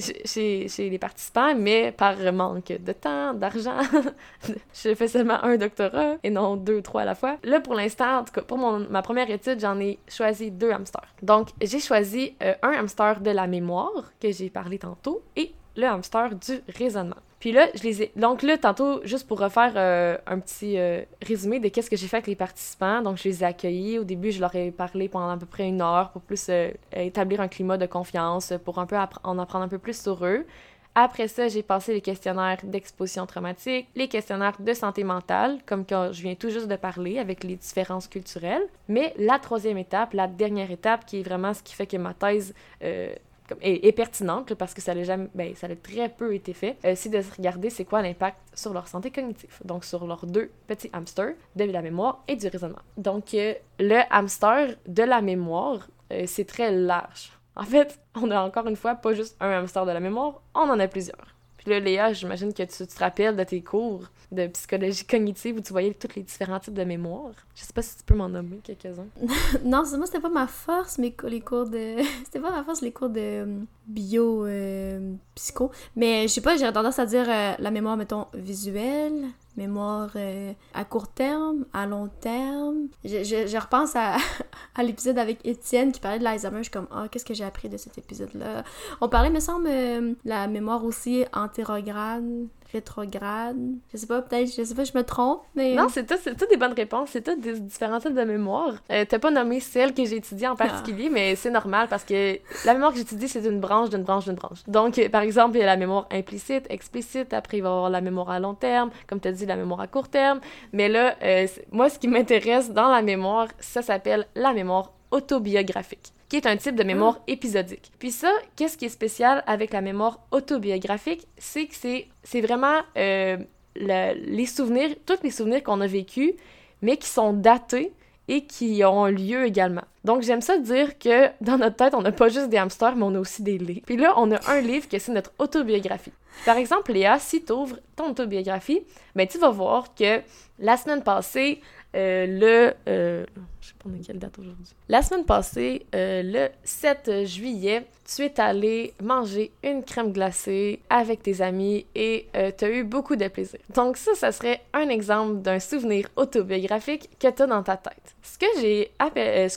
les participants, mais par manque de temps, d'argent, je fais seulement un doctorat et non deux, trois à la fois. Là, pour l'instant, pour mon, ma première étude, j'en ai choisi deux hamsters. Donc, j'ai choisi euh, un hamster de la mémoire, que j'ai parlé tantôt, et le hamster du raisonnement. Puis là, je les ai. Donc là, tantôt, juste pour refaire euh, un petit euh, résumé de qu'est-ce que j'ai fait avec les participants. Donc, je les ai accueillis. Au début, je leur ai parlé pendant à peu près une heure pour plus euh, établir un climat de confiance, pour un peu en apprendre un peu plus sur eux. Après ça, j'ai passé les questionnaires d'exposition traumatique, les questionnaires de santé mentale, comme quand je viens tout juste de parler avec les différences culturelles. Mais la troisième étape, la dernière étape, qui est vraiment ce qui fait que ma thèse est, pertinente parce que ça jamais ben, ça a très peu été fait euh, c'est de regarder c'est quoi l'impact sur leur santé cognitive donc sur leurs deux petits hamsters de la mémoire et du raisonnement. Donc euh, le hamster de la mémoire euh, c'est très large. En fait on a encore une fois pas juste un hamster de la mémoire on en a plusieurs Là, Léa, j'imagine que tu, te rappelles de tes cours de psychologie cognitive où tu voyais tous les différents types de mémoire. Je sais pas si tu peux m'en nommer quelques-uns. non, moi, c'était pas ma force, mais les cours de... c'était pas ma force, les cours de euh, bio, euh, psycho. Mais je sais pas, j'ai tendance à dire euh, la mémoire, mettons, visuelle, mémoire euh, à court terme, à long terme. Je, repense à, l'épisode avec Étienne qui parlait de l'Alzheimer. Je suis comme, ah, qu'est-ce que j'ai appris de cet épisode-là? On parlait, me semble, euh, la mémoire aussi antérograde, rétrograde. Je sais pas, peut-être, je sais pas, je me trompe, mais... Non, c'est tout, c'est tout des bonnes réponses, c'est tout des différents types de mémoire. Euh, T'as pas nommé celle que j'ai étudiée en particulier, mais c'est normal parce que la mémoire que j'étudie, c'est une branche d'une branche d'une branche. Donc, par exemple, il y a la mémoire implicite, explicite, après il va y avoir la mémoire à long terme, comme tu as dit, la mémoire à court terme. Mais là, euh, moi, ce qui m'intéresse dans la mémoire, ça s'appelle la mémoire autobiographique qui est un type de mémoire ah. épisodique. Puis ça, qu'est-ce qui est spécial avec la mémoire autobiographique, c'est que c'est vraiment euh, les souvenirs, tous les souvenirs qu'on a vécus, mais qui sont datés et qui ont lieu également. Donc j'aime ça dire que dans notre tête, on n'a pas juste des hamsters, mais on a aussi des livres. Puis là, on a un livre qui c'est notre autobiographie. Par exemple, Léa, si tu ouvres ton autobiographie, ben tu vas voir que la semaine passée, euh, le... Euh, je sais pas quelle date aujourd'hui. La semaine passée, euh, le 7 juillet, tu es allé manger une crème glacée avec tes amis et tu as eu beaucoup de plaisir. Donc ça, ça serait un exemple d'un souvenir autobiographique que tu as dans ta tête. Ce que j'ai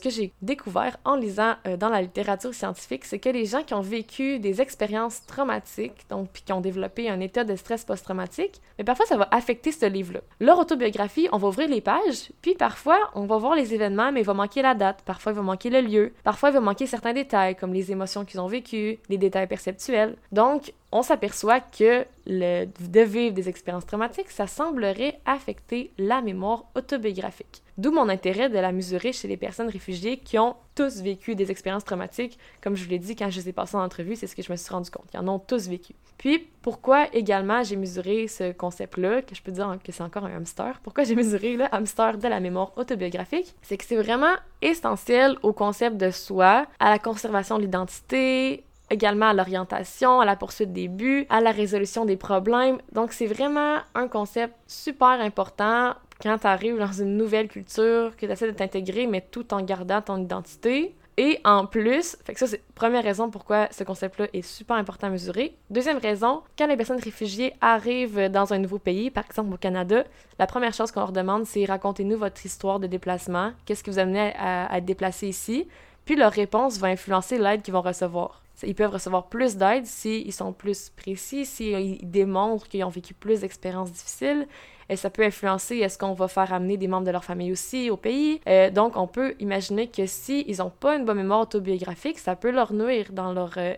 j'ai découvert en lisant dans la littérature scientifique, c'est que les gens qui ont vécu des expériences traumatiques, donc puis qui ont développé un état de stress post-traumatique, mais parfois ça va affecter ce livre-là. Leur autobiographie, on va ouvrir les pages puis parfois, on va voir les événements, mais il va manquer la date. Parfois, il va manquer le lieu. Parfois, il va manquer certains détails, comme les émotions qu'ils ont vécues, les détails perceptuels. Donc, on s'aperçoit que le, de vivre des expériences traumatiques, ça semblerait affecter la mémoire autobiographique. D'où mon intérêt de la mesurer chez les personnes réfugiées qui ont tous vécu des expériences traumatiques. Comme je vous l'ai dit, quand je les ai passées en entrevue, c'est ce que je me suis rendu compte. Ils en ont tous vécu. Puis, pourquoi également j'ai mesuré ce concept-là, que je peux dire que c'est encore un hamster, pourquoi j'ai mesuré le hamster de la mémoire autobiographique, c'est que c'est vraiment essentiel au concept de soi, à la conservation de l'identité, également à l'orientation, à la poursuite des buts, à la résolution des problèmes. Donc c'est vraiment un concept super important quand tu arrives dans une nouvelle culture, que tu essaies de t'intégrer, mais tout en gardant ton identité. Et en plus, fait que ça, c'est première raison pourquoi ce concept-là est super important à mesurer. Deuxième raison, quand les personnes réfugiées arrivent dans un nouveau pays, par exemple au Canada, la première chose qu'on leur demande, c'est racontez-nous votre histoire de déplacement. Qu'est-ce qui vous a amené à, à déplacé ici? Puis leur réponse va influencer l'aide qu'ils vont recevoir. Ils peuvent recevoir plus d'aide s'ils sont plus précis, s'ils démontrent qu'ils ont vécu plus d'expériences difficiles. Et ça peut influencer est-ce qu'on va faire amener des membres de leur famille aussi au pays? Euh, donc, on peut imaginer que s'ils n'ont pas une bonne mémoire autobiographique, ça peut leur nuire dans leur euh,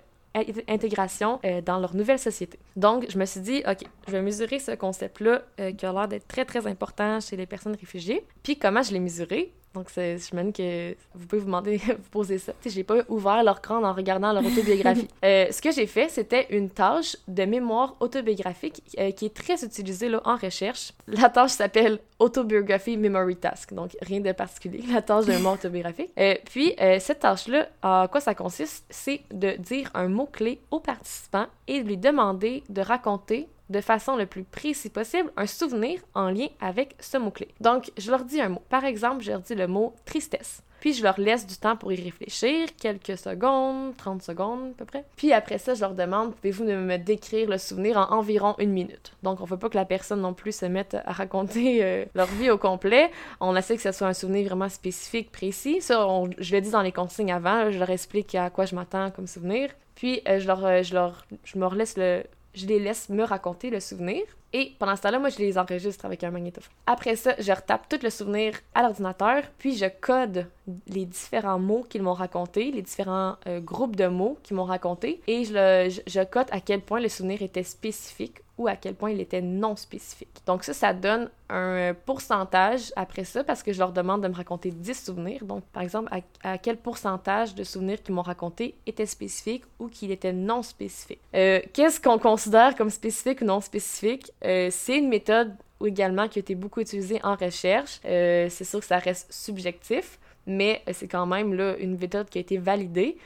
intégration euh, dans leur nouvelle société. Donc, je me suis dit, OK, je vais mesurer ce concept-là qui a l'air d'être très, très important chez les personnes réfugiées. Puis, comment je l'ai mesuré? Donc, je dis que vous pouvez vous demander, vous poser ça. Je j'ai pas ouvert leur crâne en regardant leur autobiographie. Euh, ce que j'ai fait, c'était une tâche de mémoire autobiographique euh, qui est très utilisée là, en recherche. La tâche s'appelle Autobiography Memory Task. Donc, rien de particulier, la tâche de mémoire autobiographique. Euh, puis, cette tâche-là, à quoi ça consiste? C'est de dire un mot-clé au participant et de lui demander de raconter de façon le plus précis possible un souvenir en lien avec ce mot-clé. Donc, je leur dis un mot. Par exemple, je leur dis le mot tristesse. Puis je leur laisse du temps pour y réfléchir, quelques secondes, 30 secondes à peu près. Puis après ça, je leur demande, pouvez-vous me décrire le souvenir en environ une minute? Donc on veut pas que la personne non plus se mette à raconter euh, leur vie au complet. On essaie que ce soit un souvenir vraiment spécifique, précis. Ça, je le dis dans les consignes avant, je leur explique à quoi je m'attends comme souvenir. Puis euh, je leur, euh, je leur, je laisse le, je les laisse me raconter le souvenir. Et pendant ce temps-là, moi, je les enregistre avec un magnétophone. Après ça, je retape tout le souvenir à l'ordinateur, puis je code les différents mots qu'ils m'ont racontés, les différents euh, groupes de mots qu'ils m'ont racontés, et je, le, je, code à quel point le souvenir était spécifique ou à quel point il était non spécifique. Donc ça, ça donne un pourcentage après ça parce que je leur demande de me raconter 10 souvenirs. Donc par exemple, à, quel pourcentage de souvenirs qu'ils m'ont raconté était spécifique ou qu'il était non spécifique. Euh, Qu'est-ce qu'on considère comme spécifique ou non spécifique? Euh, c'est une méthode également qui a été beaucoup utilisée en recherche. Euh, c'est sûr que ça reste subjectif, mais c'est quand même là, une méthode qui a été validée.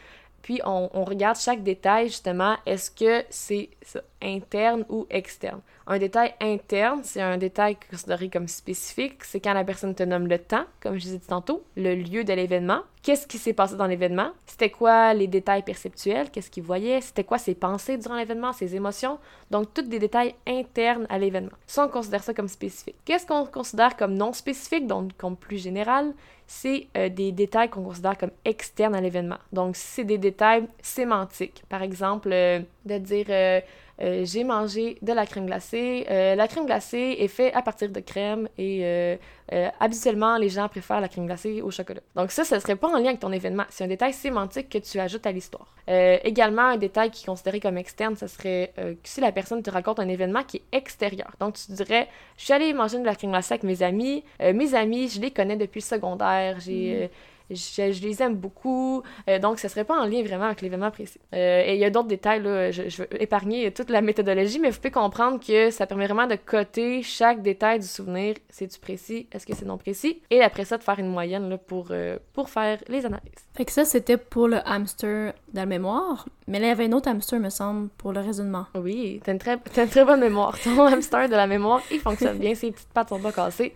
Puis on, on regarde chaque détail justement. Est-ce que c'est interne ou externe? Un détail interne, c'est un détail considéré comme spécifique. C'est quand la personne te nomme le temps, comme je disais tantôt, le lieu de l'événement, qu'est-ce qui s'est passé dans l'événement, c'était quoi les détails perceptuels, qu'est-ce qu'il voyait, c'était quoi ses pensées durant l'événement, ses émotions? Donc, tous des détails internes à l'événement. Ça, on considère ça comme spécifique. Qu'est-ce qu'on considère comme non spécifique, donc comme plus général? c'est euh, des détails qu'on considère comme externes à l'événement. Donc, c'est des détails sémantiques. Par exemple, euh, de dire euh, euh, j'ai mangé de la crème glacée. Euh, la crème glacée est faite à partir de crème et euh, habituellement, les gens préfèrent la crème glacée au chocolat. Donc ça, ce ne serait pas en lien avec ton événement. C'est un détail sémantique que tu ajoutes à l'histoire. également, un détail qui est considéré comme externe, ce serait si la personne te raconte un événement qui est extérieur. Donc tu dirais, je suis allée manger de la crème glacée avec mes amis. mes amis, je les connais depuis le secondaire. J'ai... Mm je, les aime beaucoup, euh, donc ce serait pas en lien vraiment avec l'événement précis. Euh, et il y a d'autres détails, là, je, je, veux épargner toute la méthodologie, mais vous pouvez comprendre que ça permet vraiment de coter chaque détail du souvenir. C'est-tu précis? Est-ce que c'est non précis? Et après ça, de faire une moyenne là, pour, euh, pour faire les analyses. Fait que ça, c'était pour le hamster de la mémoire, mais là, il y avait un autre hamster, me semble, pour le raisonnement. Oui, t'as une, très, une très bonne mémoire. Ton hamster de la mémoire, il fonctionne bien, ses petites pattes sont pas cassées.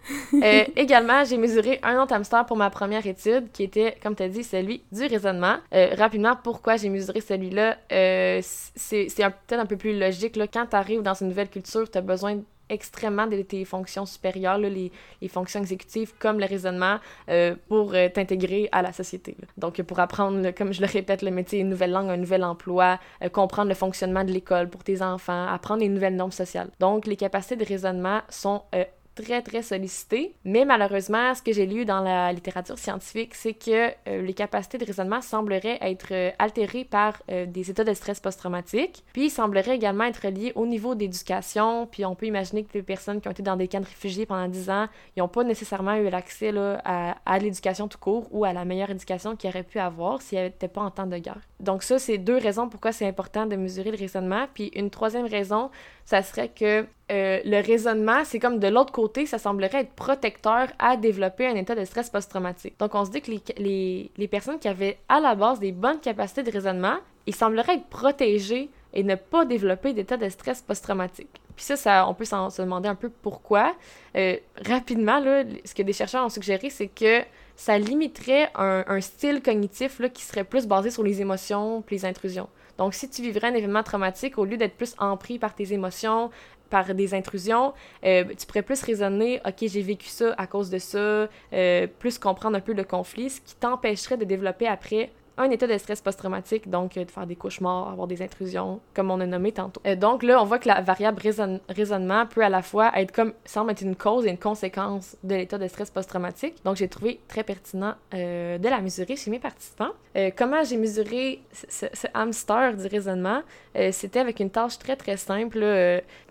également, j'ai mesuré un autre hamster pour ma première étude, qui était, comme tu as dit, celui du raisonnement. Euh, rapidement, pourquoi j'ai mesuré celui-là? Euh, c'est peut-être un peu plus logique. Là. Quand tu arrives dans une nouvelle culture, tu as besoin extrêmement de tes fonctions supérieures, les, les, fonctions exécutives comme le raisonnement euh, pour t'intégrer à la société. Donc pour apprendre, comme je le répète, le métier, une nouvelle langue, un nouvel emploi, comprendre le fonctionnement de l'école pour tes enfants, apprendre les nouvelles normes sociales. Donc les capacités de raisonnement sont très, très sollicité. Mais malheureusement, ce que j'ai lu dans la littérature scientifique, c'est que euh, les capacités de raisonnement sembleraient être euh, altérées par euh, des états de stress post-traumatique. Puis, ils sembleraient également être liés au niveau d'éducation. Puis, on peut imaginer que les personnes qui ont été dans des camps de réfugiés pendant 10 ans, ils n'ont pas nécessairement eu l'accès à, à l'éducation tout court ou à la meilleure éducation qu'ils auraient pu avoir s'ils n'étaient pas en temps de guerre. Donc, ça, c'est deux raisons pourquoi c'est important de mesurer le raisonnement. Puis, une troisième raison, ça serait que euh, le raisonnement, c'est comme de l'autre côté, ça semblerait être protecteur à développer un état de stress post-traumatique. Donc, on se dit que les, les, personnes qui avaient à la base des bonnes capacités de raisonnement, ils sembleraient être protégés et ne pas développer d'état de stress post-traumatique. Puis ça, ça, on peut se demander un peu pourquoi. Euh, rapidement, là, ce que des chercheurs ont suggéré, c'est que ça limiterait un, style cognitif là, qui serait plus basé sur les émotions puis les intrusions. Donc, si tu vivrais un événement traumatique, au lieu d'être plus empris par tes émotions, par des intrusions, euh, tu pourrais plus raisonner, ok, j'ai vécu ça à cause de ça, euh, plus comprendre un peu le conflit, ce qui t'empêcherait de développer après un état de stress post-traumatique, donc euh, de faire des cauchemars, avoir des intrusions, comme on a nommé tantôt. Euh, donc là, on voit que la variable raisonnement peut à la fois être comme, semble être une cause et une conséquence de l'état de stress post-traumatique. Donc j'ai trouvé très pertinent euh, de la mesurer chez mes participants. comment j'ai mesuré ce, hamster du raisonnement? C'était avec une tâche très très simple,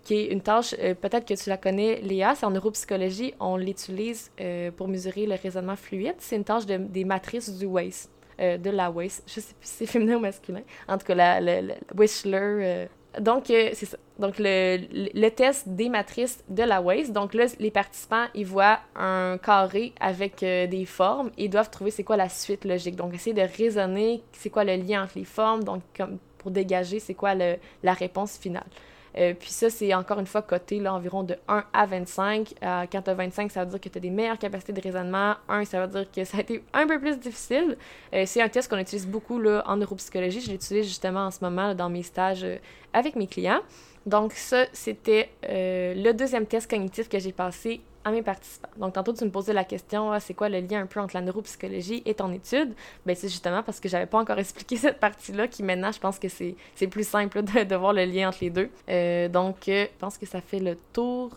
qui est une tâche, peut-être que tu la connais, Léa, c'est en neuropsychologie, on l'utilise pour mesurer le raisonnement fluide. C'est une tâche de, des matrices du waste. Euh, de la Waste. Je sais plus si c'est féminin ou masculin. En tout cas, la, la, euh. Donc, euh, c'est ça. Donc, le, test des matrices de la Waste. Donc là, les participants, ils voient un carré avec des formes et ils doivent trouver c'est quoi la suite logique. Donc, essayer de raisonner c'est quoi le lien entre les formes, donc pour dégager c'est quoi la réponse finale. Euh, puis ça, c'est encore une fois coté là, environ de 1 à 25. Euh, quand tu as 25, ça veut dire que tu as des meilleures capacités de raisonnement. 1, ça veut dire que ça a été un peu plus difficile. Euh, c'est un test qu'on utilise beaucoup là, en neuropsychologie. Je l'utilise justement en ce moment dans mes stages avec mes clients. Donc ça, c'était le deuxième test cognitif que j'ai passé à mes participants. Donc, tantôt, tu me posais la question, ah, c'est quoi le lien un peu entre la neuropsychologie et ton étude? Ben, c'est justement parce que j'avais pas encore expliqué cette partie-là qui, maintenant, je pense que c'est plus simple de, de, voir le lien entre les deux. Euh, donc, euh, je pense que ça fait le tour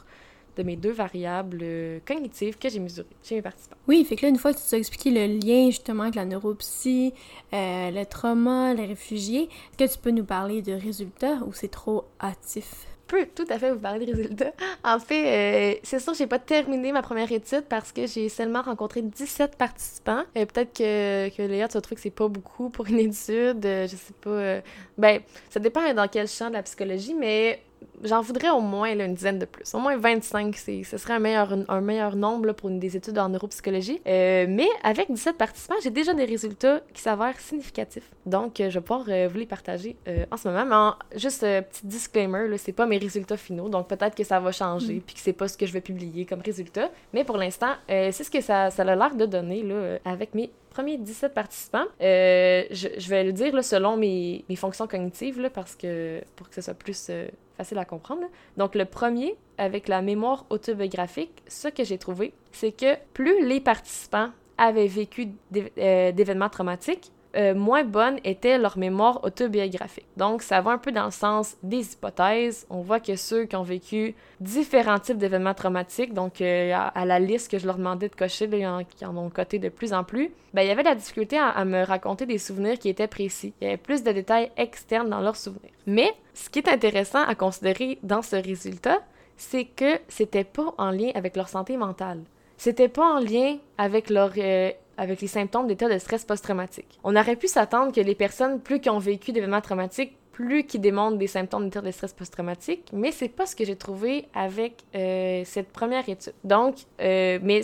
de mes deux variables euh, cognitives que j'ai mesurées chez mes participants. Oui, fait que là, une fois que tu as expliqué le lien justement avec la neuropsy, le trauma, les réfugiés, est-ce que tu peux nous parler de résultats ou c'est trop hâtif? Peux tout à fait vous parler de résultats. En fait, euh, c'est sûr, j'ai pas terminé ma première étude parce que j'ai seulement rencontré 17 participants. Euh, peut-être que, que Léa, tu vas trouver que c'est pas beaucoup pour une étude. Euh, je sais pas. ben, ça dépend dans quel champ de la psychologie, mais j'en voudrais au moins une dizaine de plus. Au moins 25, ce serait un meilleur, un meilleur nombre pour une, des études en neuropsychologie. Euh, mais avec 17 participants, j'ai déjà des résultats qui s'avèrent significatifs. Donc, je vais pouvoir vous les partager en ce moment. Mais en, juste petit disclaimer, c'est pas mes résultats finaux. Donc, peut-être que ça va changer, mm. puis que c'est pas ce que je vais publier comme résultat. Mais pour l'instant, c'est ce que ça, ça a l'air de donner là, avec mes premiers 17 participants. Euh, je, vais le dire selon mes, fonctions cognitives, là, parce que pour que ce soit plus euh, facile à comprendre. Donc, le premier, avec la mémoire autobiographique, ce que j'ai trouvé, c'est que plus les participants avaient vécu euh, d'événements traumatiques, euh, moins bonne était leur mémoire autobiographique. Donc, ça va un peu dans le sens des hypothèses. On voit que ceux qui ont vécu différents types d'événements traumatiques, donc euh, à, la liste que je leur demandais de cocher, qui en ont coté de plus en plus, ben, il y avait de la difficulté à, me raconter des souvenirs qui étaient précis. Il y avait plus de détails externes dans leurs souvenirs. Mais, ce qui est intéressant à considérer dans ce résultat, c'est que c'était pas en lien avec leur santé mentale. C'était pas en lien avec leur euh, avec les symptômes d'état de stress post-traumatique. On aurait pu s'attendre que les personnes, plus qui ont vécu d'événements traumatiques, plus qui démontrent des symptômes d'état de stress post-traumatique, mais c'est pas ce que j'ai trouvé avec euh, cette première étude. Donc, euh, mais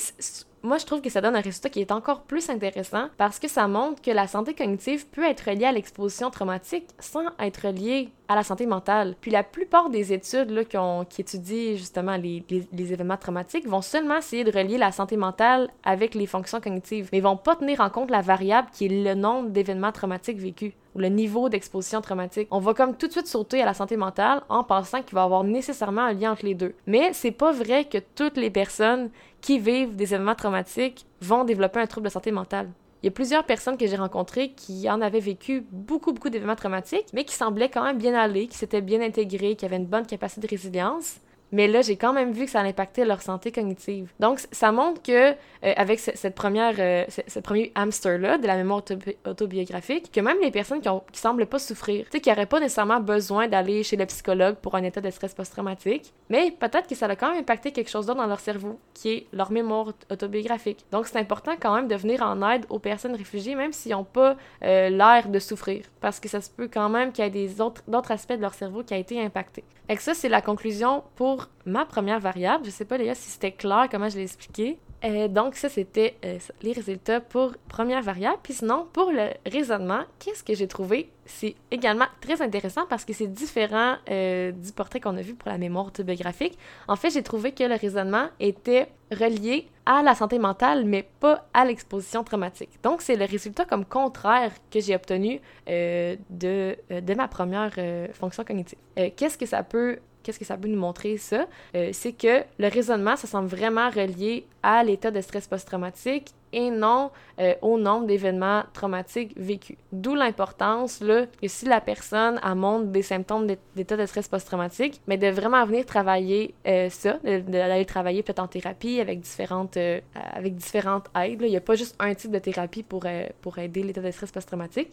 moi, je trouve que ça donne un résultat qui est encore plus intéressant parce que ça montre que la santé cognitive peut être reliée à l'exposition traumatique sans être liée à la santé mentale. Puis la plupart des études là, qui, étudient justement les, les, événements traumatiques vont seulement essayer de relier la santé mentale avec les fonctions cognitives, mais vont pas tenir en compte la variable qui est le nombre d'événements traumatiques vécus le niveau d'exposition traumatique. On va comme tout de suite sauter à la santé mentale en pensant qu'il va y avoir nécessairement un lien entre les deux. Mais c'est pas vrai que toutes les personnes qui vivent des événements traumatiques vont développer un trouble de santé mentale. Il y a plusieurs personnes que j'ai rencontrées qui en avaient vécu beaucoup, beaucoup d'événements traumatiques, mais qui semblaient quand même bien aller, qui s'étaient bien intégrées, qui avaient une bonne capacité de résilience. Mais là, j'ai quand même vu que ça impactait leur santé cognitive. Donc, ça montre que, euh, avec cette première, euh, ce, premier hamster-là de la mémoire autobiographique, que même les personnes qui, ont, semblent pas souffrir, tu sais, qui n'auraient pas nécessairement besoin d'aller chez le psychologue pour un état de stress post-traumatique, mais peut-être que ça a quand même impacté quelque chose d'autre dans leur cerveau, qui est leur mémoire autobiographique. Donc, c'est important quand même de venir en aide aux personnes réfugiées, même s'ils n'ont pas euh, l'air de souffrir, parce que ça se peut quand même qu'il y ait d'autres aspects de leur cerveau qui a été impacté. Et ça, c'est la conclusion pour ma première variable. Je sais pas, Léa, si c'était clair comment je l'ai expliqué. Euh, donc, ça, c'était euh, les résultats pour première variable. Puis sinon, pour le raisonnement, qu'est-ce que j'ai trouvé? C'est également très intéressant parce que c'est différent euh, du portrait qu'on a vu pour la mémoire autobiographique. En fait, j'ai trouvé que le raisonnement était relié à la santé mentale, mais pas à l'exposition traumatique. Donc, c'est le résultat comme contraire que j'ai obtenu de, de ma première fonction cognitive. qu'est-ce que ça peut qu'est-ce que ça peut nous montrer ça? Euh, c'est que le raisonnement, ça semble vraiment relié à l'état de stress post-traumatique et non euh, au nombre d'événements traumatiques vécus. D'où l'importance que si la personne montre des symptômes d'état de stress post-traumatique, mais de vraiment venir travailler euh, ça, d'aller travailler peut-être en thérapie avec différentes, euh, avec différentes aides. Il n'y a pas juste un type de thérapie pour, pour aider l'état de stress post-traumatique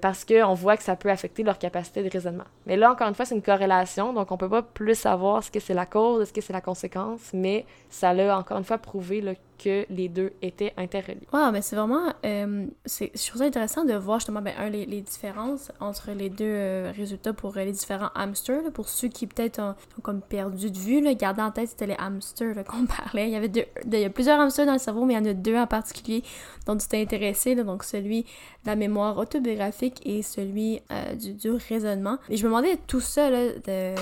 parce qu'on voit que ça peut affecter leur capacité de raisonnement. Mais là, encore une fois, c'est une corrélation, donc on peut pas plus savoir ce que c'est la cause, ce que c'est la conséquence, mais ça l'a encore une fois prouvé là, que les deux étaient interreliés. Wow, mais c'est vraiment... Euh, c'est, je trouve ça intéressant de voir justement, ben, un, les, les différences entre les deux euh, résultats pour euh, les différents hamsters. pour ceux qui peut-être ont, comme perdu de vue, là, garder en tête c'était les hamsters qu'on parlait. Il y avait deux, il y a plusieurs hamsters dans le cerveau, mais il y en a deux en particulier dont tu t'es intéressé, donc celui de la mémoire autobiographique et celui du, du raisonnement. Et je me demandais tout ça, là, de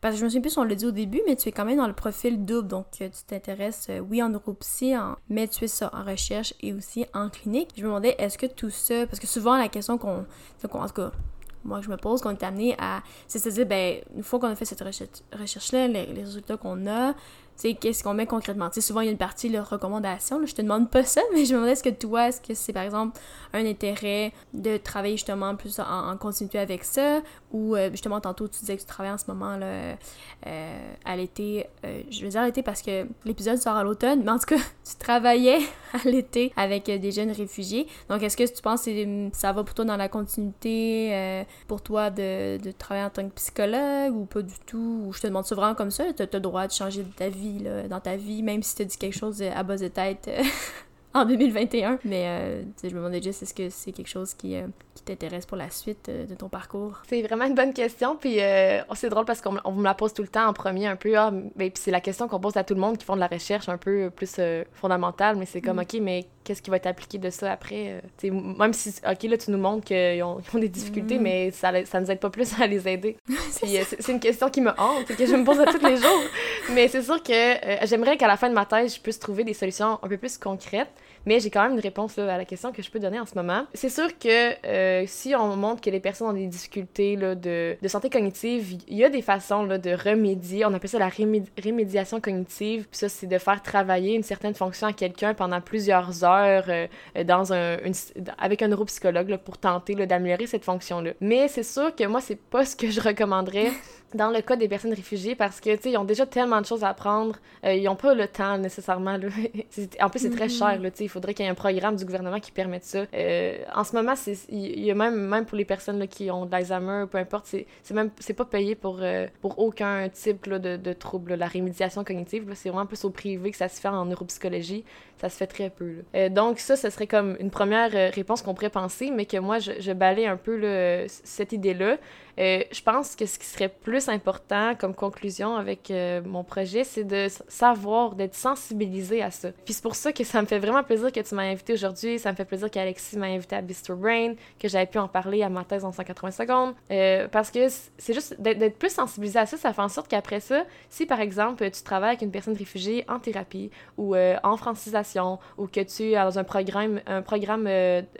parce que je me souviens plus si on l'a dit au début, mais tu es quand même dans le profil double. Donc, euh, tu t'intéresses, euh, oui, en neuropsy, en... mais tu es ça en recherche et aussi en clinique. Je me demandais, est-ce que tout ça. Parce que souvent, la question qu'on. En tout cas, moi, je me pose, qu'on est amené à. C'est-à-dire, ben, une fois qu'on a fait cette recherche-là, les, les résultats qu'on a, qu'est-ce qu'on met concrètement? sais, souvent, il y a une partie, de recommandation. je te demande pas ça, mais je me demande est-ce que toi, est-ce que c'est par exemple un intérêt de travailler justement plus en, continuité avec ça? Ou euh, justement, tantôt, tu disais que tu travailles en ce moment là, euh, à l'été. Euh, je veux dire à l'été parce que l'épisode sort à l'automne, mais en tout cas, tu travaillais à l'été avec des jeunes réfugiés. Donc, est-ce que tu penses que ça va toi dans la continuité pour toi de, travailler en tant que psychologue ou pas du tout? Ou je te demande vraiment comme ça? Tu as le droit de changer ta dans ta vie, même si tu dit quelque chose à base de tête euh, en 2021. Mais euh, je me demandais juste, est-ce que c'est quelque chose qui, euh, qui t'intéresse pour la suite euh, de ton parcours? C'est vraiment une bonne question, puis oh, c'est drôle parce qu'on me la pose tout le temps en premier un peu, ah, mais puis c'est la question qu'on pose à tout le monde qui font de la recherche un peu plus fondamentale, mais c'est comme, mm. OK, mais qu'est-ce qui va être appliqué de ça après? même si, OK, là, tu nous montres qu'ils ont, ont, des difficultés, mm. mais ça, ça nous aide pas plus à les aider. c'est une question qui me hante, que je me pose à tous les jours. Mais c'est sûr que j'aimerais qu'à la fin de ma thèse, je puisse trouver des solutions un peu plus concrètes. Mais j'ai quand même une réponse à la question que je peux donner en ce moment. C'est sûr que euh, si on montre que les personnes ont des difficultés là, de, santé cognitive, il y a des façons là, de remédier. On appelle ça la rémédiation cognitive. Puis ça, c'est de faire travailler une certaine fonction à quelqu'un pendant plusieurs heures euh, dans un, avec un neuropsychologue pour tenter d'améliorer cette fonction-là. Mais c'est sûr que moi, c'est pas ce que je recommanderais dans le cas des personnes réfugiées parce que, tu sais, ils ont déjà tellement de choses à apprendre. Euh, ils n'ont pas le temps nécessairement. Là. en plus, c'est très cher. Là, il faudrait qu'il y ait un programme du gouvernement qui permette ça. Euh, en ce moment, il y a même, même pour les personnes là, qui ont de l'Alzheimer, peu importe, c'est même c'est pas payé pour, euh, pour aucun type là, de, de trouble. La rémédiation cognitive, c'est vraiment plus au privé que ça se fait en neuropsychologie. Ça se fait très peu. donc, ça, ce serait comme une première réponse qu'on pourrait penser, mais que moi, je, je balais un peu cette idée-là. Euh, je pense que ce qui serait plus important comme conclusion avec euh, mon projet, c'est de savoir, d'être sensibilisé à ça. Puis c'est pour ça que ça me fait vraiment plaisir que tu m'aies invité aujourd'hui. Ça me fait plaisir qu'Alexis m'a invité à Bistro Brain, que j'avais pu en parler à ma thèse en 180 secondes. Euh, parce que c'est juste d'être plus sensibilisé à ça, ça fait en sorte qu'après ça, si par exemple tu travailles avec une personne réfugiée en thérapie ou en francisation ou que tu es dans un programme, un programme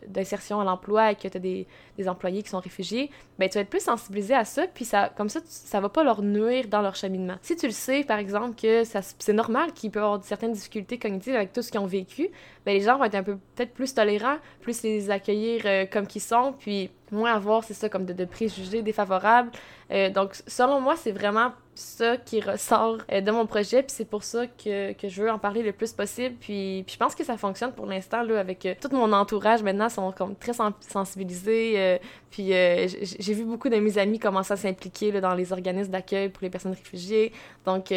d'insertion à l'emploi et que tu as des, des employés qui sont réfugiés, ben tu vas être plus sensibilisé à ça, puis ça, comme ça, ça va pas leur nuire dans leur cheminement. Si tu le sais, par exemple, que c'est normal qu'ils peuvent avoir certaines difficultés cognitives avec tout ce qu'ils ont vécu, ben les gens vont être un peu peut-être plus tolérants, plus les accueillir euh, comme qu'ils sont, puis moins avoir, c'est ça, comme de, préjugés défavorables. Euh, donc, selon moi, c'est vraiment ça qui ressort euh, de mon projet, puis c'est pour ça que, que, je veux en parler le plus possible. Puis, puis je pense que ça fonctionne pour l'instant, là, avec euh, tout mon entourage maintenant, sont comme très sensibilisés. puis j'ai vu beaucoup de mes amis commencer à s'impliquer dans les organismes d'accueil pour les personnes réfugiées. Donc,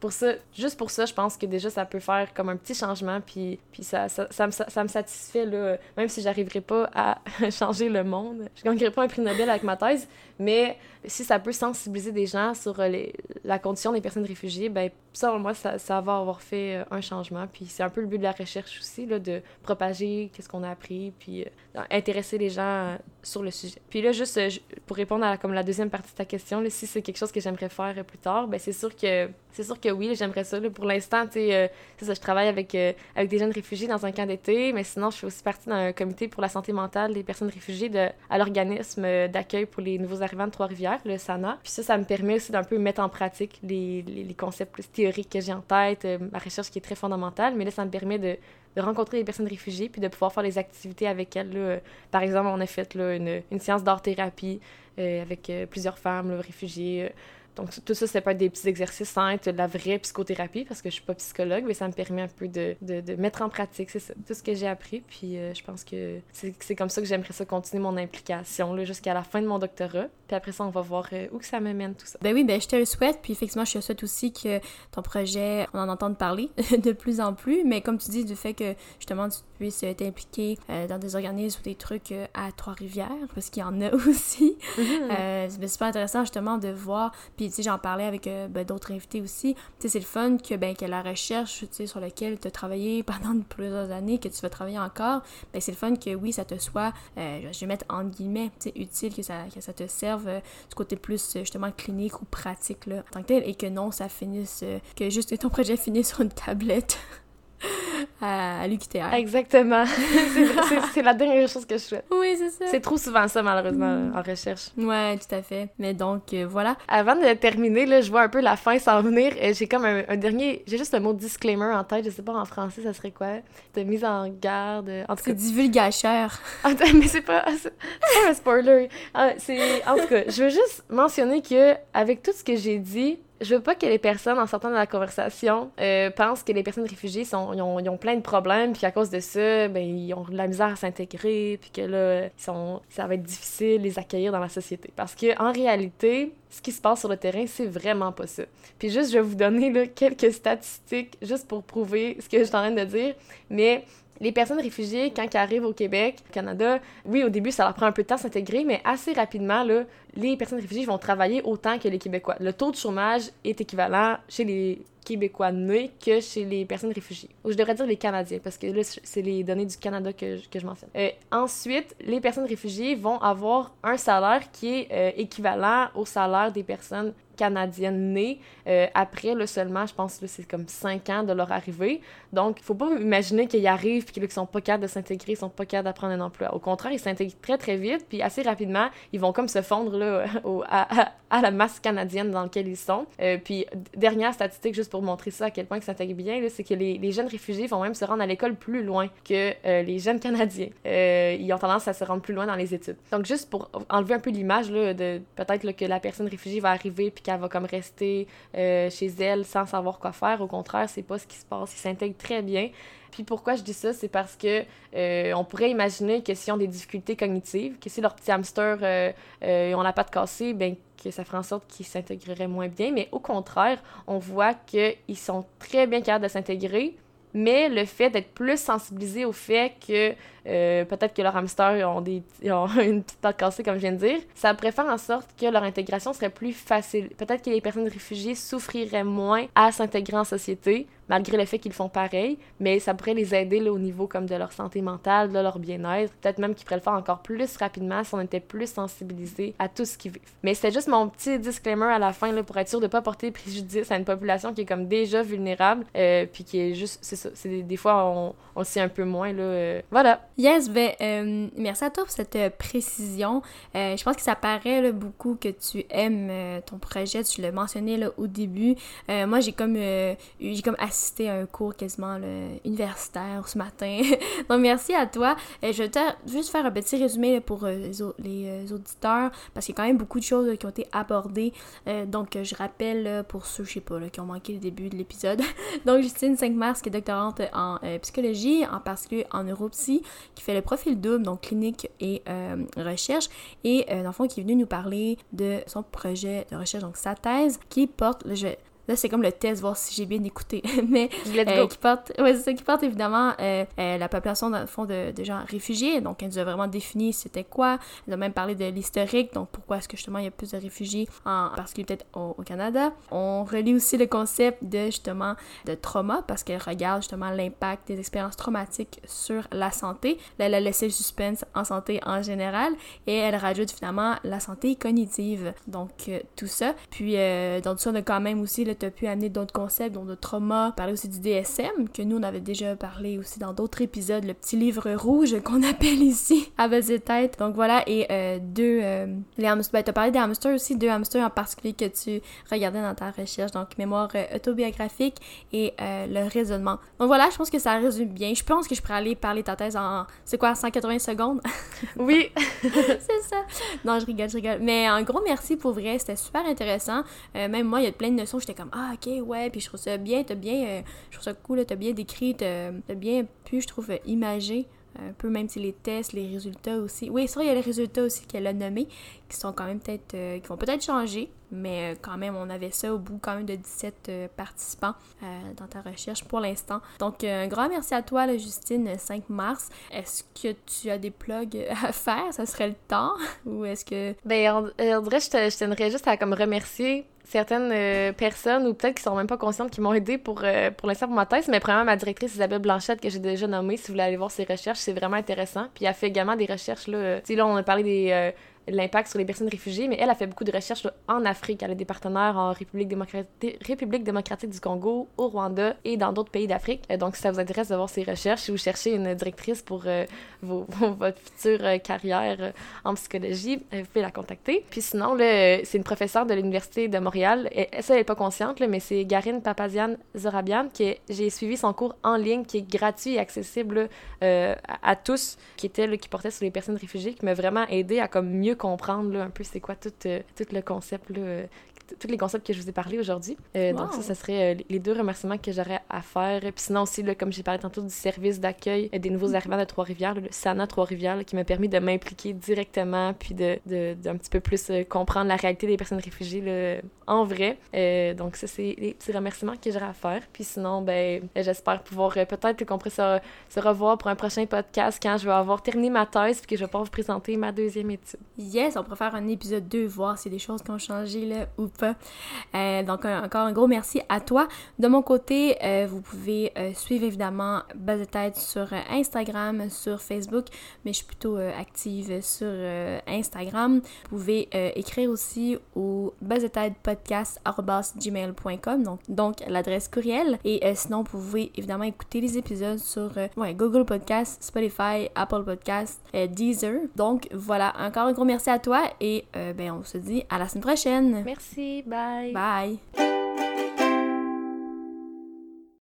pour ça, juste pour ça, je pense que déjà, ça peut faire comme un petit changement, puis, puis ça, ça, ça, me, ça me satisfait, là, même si j'arriverai pas à changer le monde. Je gagnerai pas un prix Nobel avec ma thèse, mais si ça peut sensibiliser des gens sur euh, la condition des personnes réfugiées, ben ça, moi, ça, va avoir fait euh, un changement. Puis c'est un peu le but de la recherche aussi, là, de propager qu'est-ce qu'on a appris, puis euh, intéresser les gens sur le sujet. Puis là, juste pour répondre à la, comme la deuxième partie de ta question, là, si c'est quelque chose que j'aimerais faire plus tard, ben c'est sûr que c'est sûr que oui, j'aimerais ça. Là. Pour l'instant, tu sais, je travaille avec, avec des jeunes réfugiés dans un camp d'été, mais sinon, je fais aussi partie d'un comité pour la santé mentale des personnes réfugiées de, à l'organisme d'accueil pour les nouveaux arrivants de Trois-Rivières, le SANA. Puis ça, ça me permet aussi d'un peu mettre en pratique les, les, concepts plus théoriques que j'ai en tête, euh, ma recherche qui est très fondamentale, mais là, ça me permet de, de rencontrer des personnes réfugiées puis de pouvoir faire des activités avec elles. Là. Par exemple, on a fait là, une, une séance d'art-thérapie euh, avec euh, plusieurs femmes réfugiées donc, tout ça, ça peut être des petits exercices sans être la vraie psychothérapie, parce que je suis pas psychologue, mais ça me permet un peu de, de, mettre en pratique, c'est ça, tout ce que j'ai appris. Puis euh, je pense que c'est comme ça que j'aimerais ça continuer mon implication jusqu'à la fin de mon doctorat. Puis après ça, on va voir euh, où que ça me mène, tout ça. Ben oui, ben je te le souhaite. Puis effectivement, je te souhaite aussi que ton projet, on en entende parler de plus en plus. Mais comme tu dis, du fait que justement, tu puisses t'impliquer euh, dans des organismes ou des trucs à Trois-Rivières, parce qu'il y en a aussi. Mm-hmm. c'est super intéressant justement de voir. Puis tu sais, j'en parlais avec euh, ben, d'autres invités aussi. Tu sais, c'est le fun que, ben, que la recherche, tu sais, sur laquelle tu as travaillé pendant plusieurs années, que tu vas travailler encore, ben, c'est le fun que, oui, ça te soit, euh, je vais mettre en guillemets, tu sais, utile, que ça, que ça te serve euh, du côté plus, justement, clinique ou pratique, là, en tant que tel, et que non, ça finisse, que juste ton projet finisse sur une tablette. à, l'UQTR. Exactement. c'est la dernière chose que je souhaite. Oui, c'est ça. C'est trop souvent ça, malheureusement, mm. en recherche. Ouais, tout à fait. Mais donc, euh, voilà. Avant de terminer, là, je vois un peu la fin s'en venir. Euh, j'ai comme un, dernier... J'ai juste un mot disclaimer en tête. Je sais pas en français, ça serait quoi? De mise en garde. En tout cas... C'est divulgateur. mais c'est pas... C'est pas un spoiler. Ah, c'est... En tout cas, je veux juste mentionner que avec tout ce que j'ai dit, je veux pas que les personnes, en sortant de la conversation, euh, pensent que les personnes réfugiées sont, ils ont, ils ont, plein de problèmes, puis à cause de ça, ben, ils ont de la misère à s'intégrer, puis que là, ils sont, ça va être difficile de les accueillir dans la société. Parce que en réalité, ce qui se passe sur le terrain, c'est vraiment pas ça. Puis juste, je vais vous donner là, quelques statistiques, juste pour prouver ce que je suis en train de dire, mais les personnes réfugiées, quand elles arrivent au Québec, au Canada, oui, au début, ça leur prend un peu de temps à s'intégrer, mais assez rapidement, là, les personnes réfugiées vont travailler autant que les Québécois. Le taux de chômage est équivalent chez les Québécois nés que chez les personnes réfugiées. Ou je devrais dire les Canadiens, parce que là, c'est les données du Canada que je, que je mentionne. Euh, ensuite, les personnes réfugiées vont avoir un salaire qui est euh, équivalent au salaire des personnes canadiennes nées euh, après le seulement, je pense que c'est comme 5 ans de leur arrivée. Donc, il faut pas imaginer qu'ils arrivent et qu'ils sont pas capables de s'intégrer, ils sont pas capables d'apprendre un emploi. Au contraire, ils s'intègrent très très vite, puis assez rapidement, ils vont comme se fondre là, à, la masse canadienne dans laquelle ils sont. Euh, puis, dernière statistique, juste pour montrer ça à quel point ils s'intègrent bien, c'est que les, jeunes réfugiés vont même se rendre à l'école plus loin que euh, les jeunes Canadiens. ils ont tendance à se rendre plus loin dans les études. Donc, juste pour enlever un peu l'image de peut-être que la personne réfugiée va arriver puis qu'elle va comme rester euh, chez elle sans savoir quoi faire. Au contraire, c'est pas ce qui se passe. Ils s'intègrent très bien. Puis pourquoi je dis ça, c'est parce que euh, on pourrait imaginer que s'ils ont des difficultés cognitives, que si leur petit hamster euh, euh ont la patte cassée, ben que ça ferait en sorte qu'ils s'intégreraient moins bien. Mais au contraire, on voit qu'ils sont très bien capables de s'intégrer. Mais le fait d'être plus sensibilisé au fait que euh, peut-être que leurs hamsters ont, des, ont une petite patte cassée, comme je viens de dire, ça pourrait faire en sorte que leur intégration serait plus facile. Peut-être que les personnes réfugiées souffriraient moins à s'intégrer en société, malgré le fait qu'ils font pareil, mais ça pourrait les aider là, au niveau comme de leur santé mentale, de leur bien-être. Peut-être même qu'ils pourraient le faire encore plus rapidement si on était plus sensibilisés à tout ce qu'ils vivent. Mais c'était juste mon petit disclaimer à la fin là, pour être sûr de ne pas porter préjudice à une population qui est comme déjà vulnérable, euh, puis qui est juste, c'est ça, des, fois on, on sait un peu moins. Là, euh. voilà. Yes, ben, euh, merci à toi pour cette précision. Je pense que ça paraît beaucoup que tu aimes ton projet. Tu l'as mentionné là, au début. moi, j'ai comme, j'ai comme assisté à un cours quasiment universitaire ce matin. donc, merci à toi. je vais juste faire un petit résumé pour les, auditeurs parce qu'il y a quand même beaucoup de choses qui ont été abordées. donc, je rappelle pour ceux, je sais pas, qui ont manqué le début de l'épisode. donc, Justine 5 mars, qui est doctorante en psychologie, en particulier en neuropsy qui fait le profil double, donc clinique et euh, recherche, et euh, dans le fond, qui est venu nous parler de son projet de recherche, donc sa thèse, qui porte, je vais Là, c'est comme le test, voir si j'ai bien écouté. Mais euh, qui porte, ouais, c'est ça, qui porte évidemment euh, euh, la population, dans le fond, de, de, gens réfugiés. Donc, elle nous a vraiment défini c'était quoi. Elle a même parlé de l'historique, donc pourquoi est-ce que justement il y a plus de réfugiés, en particulier peut-être au, Canada. On relie aussi le concept de justement de trauma, parce qu'elle regarde justement l'impact des expériences traumatiques sur la santé. Là, elle a laissé le suspense en santé en général, et elle rajoute finalement la santé cognitive. Donc, tout ça. Puis, dans tout ça, on a quand même aussi le tu as pu amener d'autres concepts, dont le trauma, parler aussi du DSM, que nous, on avait déjà parlé aussi dans d'autres épisodes, le petit livre rouge qu'on appelle ici, à base de tête. Donc voilà, et euh, deux, euh, les hamsters, ben, tu as parlé des hamsters aussi, deux hamsters en particulier que tu regardais dans ta recherche, donc mémoire euh, autobiographique et le raisonnement. Donc voilà, je pense que ça résume bien. Je pense que je pourrais aller parler ta thèse en, c'est quoi, 180 secondes? oui! c'est ça! Non, je rigole, je rigole. Mais en gros, merci pour vrai, c'était super intéressant. même moi, il y a plein de notions, j'étais comme ah, ok, ouais, puis je trouve ça bien, t'as bien, euh, je trouve ça cool, t'as bien décrit, t'as bien pu, je trouve, imager un peu même si les tests, les résultats aussi. Oui, vrai, il y a les résultats aussi qu'elle a nommés qui sont quand même peut-être, euh, qui vont peut-être changer, mais euh, quand même, on avait ça au bout quand même de 17 participants dans ta recherche pour l'instant. Donc, un grand merci à toi, Justine, 5 mars. Est-ce que tu as des plugs à faire? Ça serait le temps? Ou est-ce que... Ben, on, je, tiendrais juste à comme remercier certaines euh, personnes ou peut-être qui sont même pas conscientes qui m'ont aidé pour, euh, pour l'instant pour ma thèse, mais premièrement ma directrice Isabelle Blanchette que j'ai déjà nommée, si vous voulez aller voir ses recherches, c'est vraiment intéressant. Puis elle fait également des recherches là, euh, tu sais là on a parlé des l'impact sur les personnes réfugiées, mais elle a fait beaucoup de recherches en Afrique. Elle a des partenaires en République, démocratique, du Congo, au Rwanda et dans d'autres pays d'Afrique. Euh, donc, si ça vous intéresse de voir ces recherches, si vous cherchez une directrice pour euh, vos, votre future euh, carrière en psychologie, vous pouvez la contacter. Puis sinon, c'est une professeure de l'Université de Montréal. Ça, elle n'est pas consciente, mais c'est Garine Papazian Zorabian, qui j'ai suivi son cours en ligne, qui est gratuit et accessible à, tous, qui était, qui portait sur les personnes réfugiées, qui m'a vraiment aidé à comme mieux comprendre un peu c'est quoi tout, euh, tout le concept là, tous les concepts que je vous ai parlé aujourd'hui. Donc ça, ce serait les deux remerciements que j'aurais à faire. Puis sinon aussi, là, comme j'ai parlé tantôt du service d'accueil des nouveaux arrivants de Trois-Rivières, le SANA Trois-Rivières, qui m'a permis de m'impliquer directement puis de, de, d'un petit peu plus comprendre la réalité des personnes réfugiées là, en vrai. donc ça, c'est les petits remerciements que j'aurais à faire. Puis sinon, ben, j'espère pouvoir peut-être qu'on pourrait se, se, revoir pour un prochain podcast quand je vais avoir terminé ma thèse puis que je vais pouvoir vous présenter ma deuxième étude. Yes, on pourrait faire un épisode 2, voir a des choses qui ont changé là ou Euh, donc, encore un gros merci à toi. De mon côté, euh, vous pouvez euh, suivre évidemment tête sur Instagram, sur Facebook, mais je suis plutôt active sur Instagram. Vous pouvez écrire aussi au base de tête podcast.gmail.com, donc, donc l'adresse courriel. Et sinon, vous pouvez évidemment écouter les épisodes sur Google Podcast, Spotify, Apple Podcast, Deezer. Donc voilà, encore un gros merci à toi et ben, on se dit à la semaine prochaine. Merci, bye. Bye.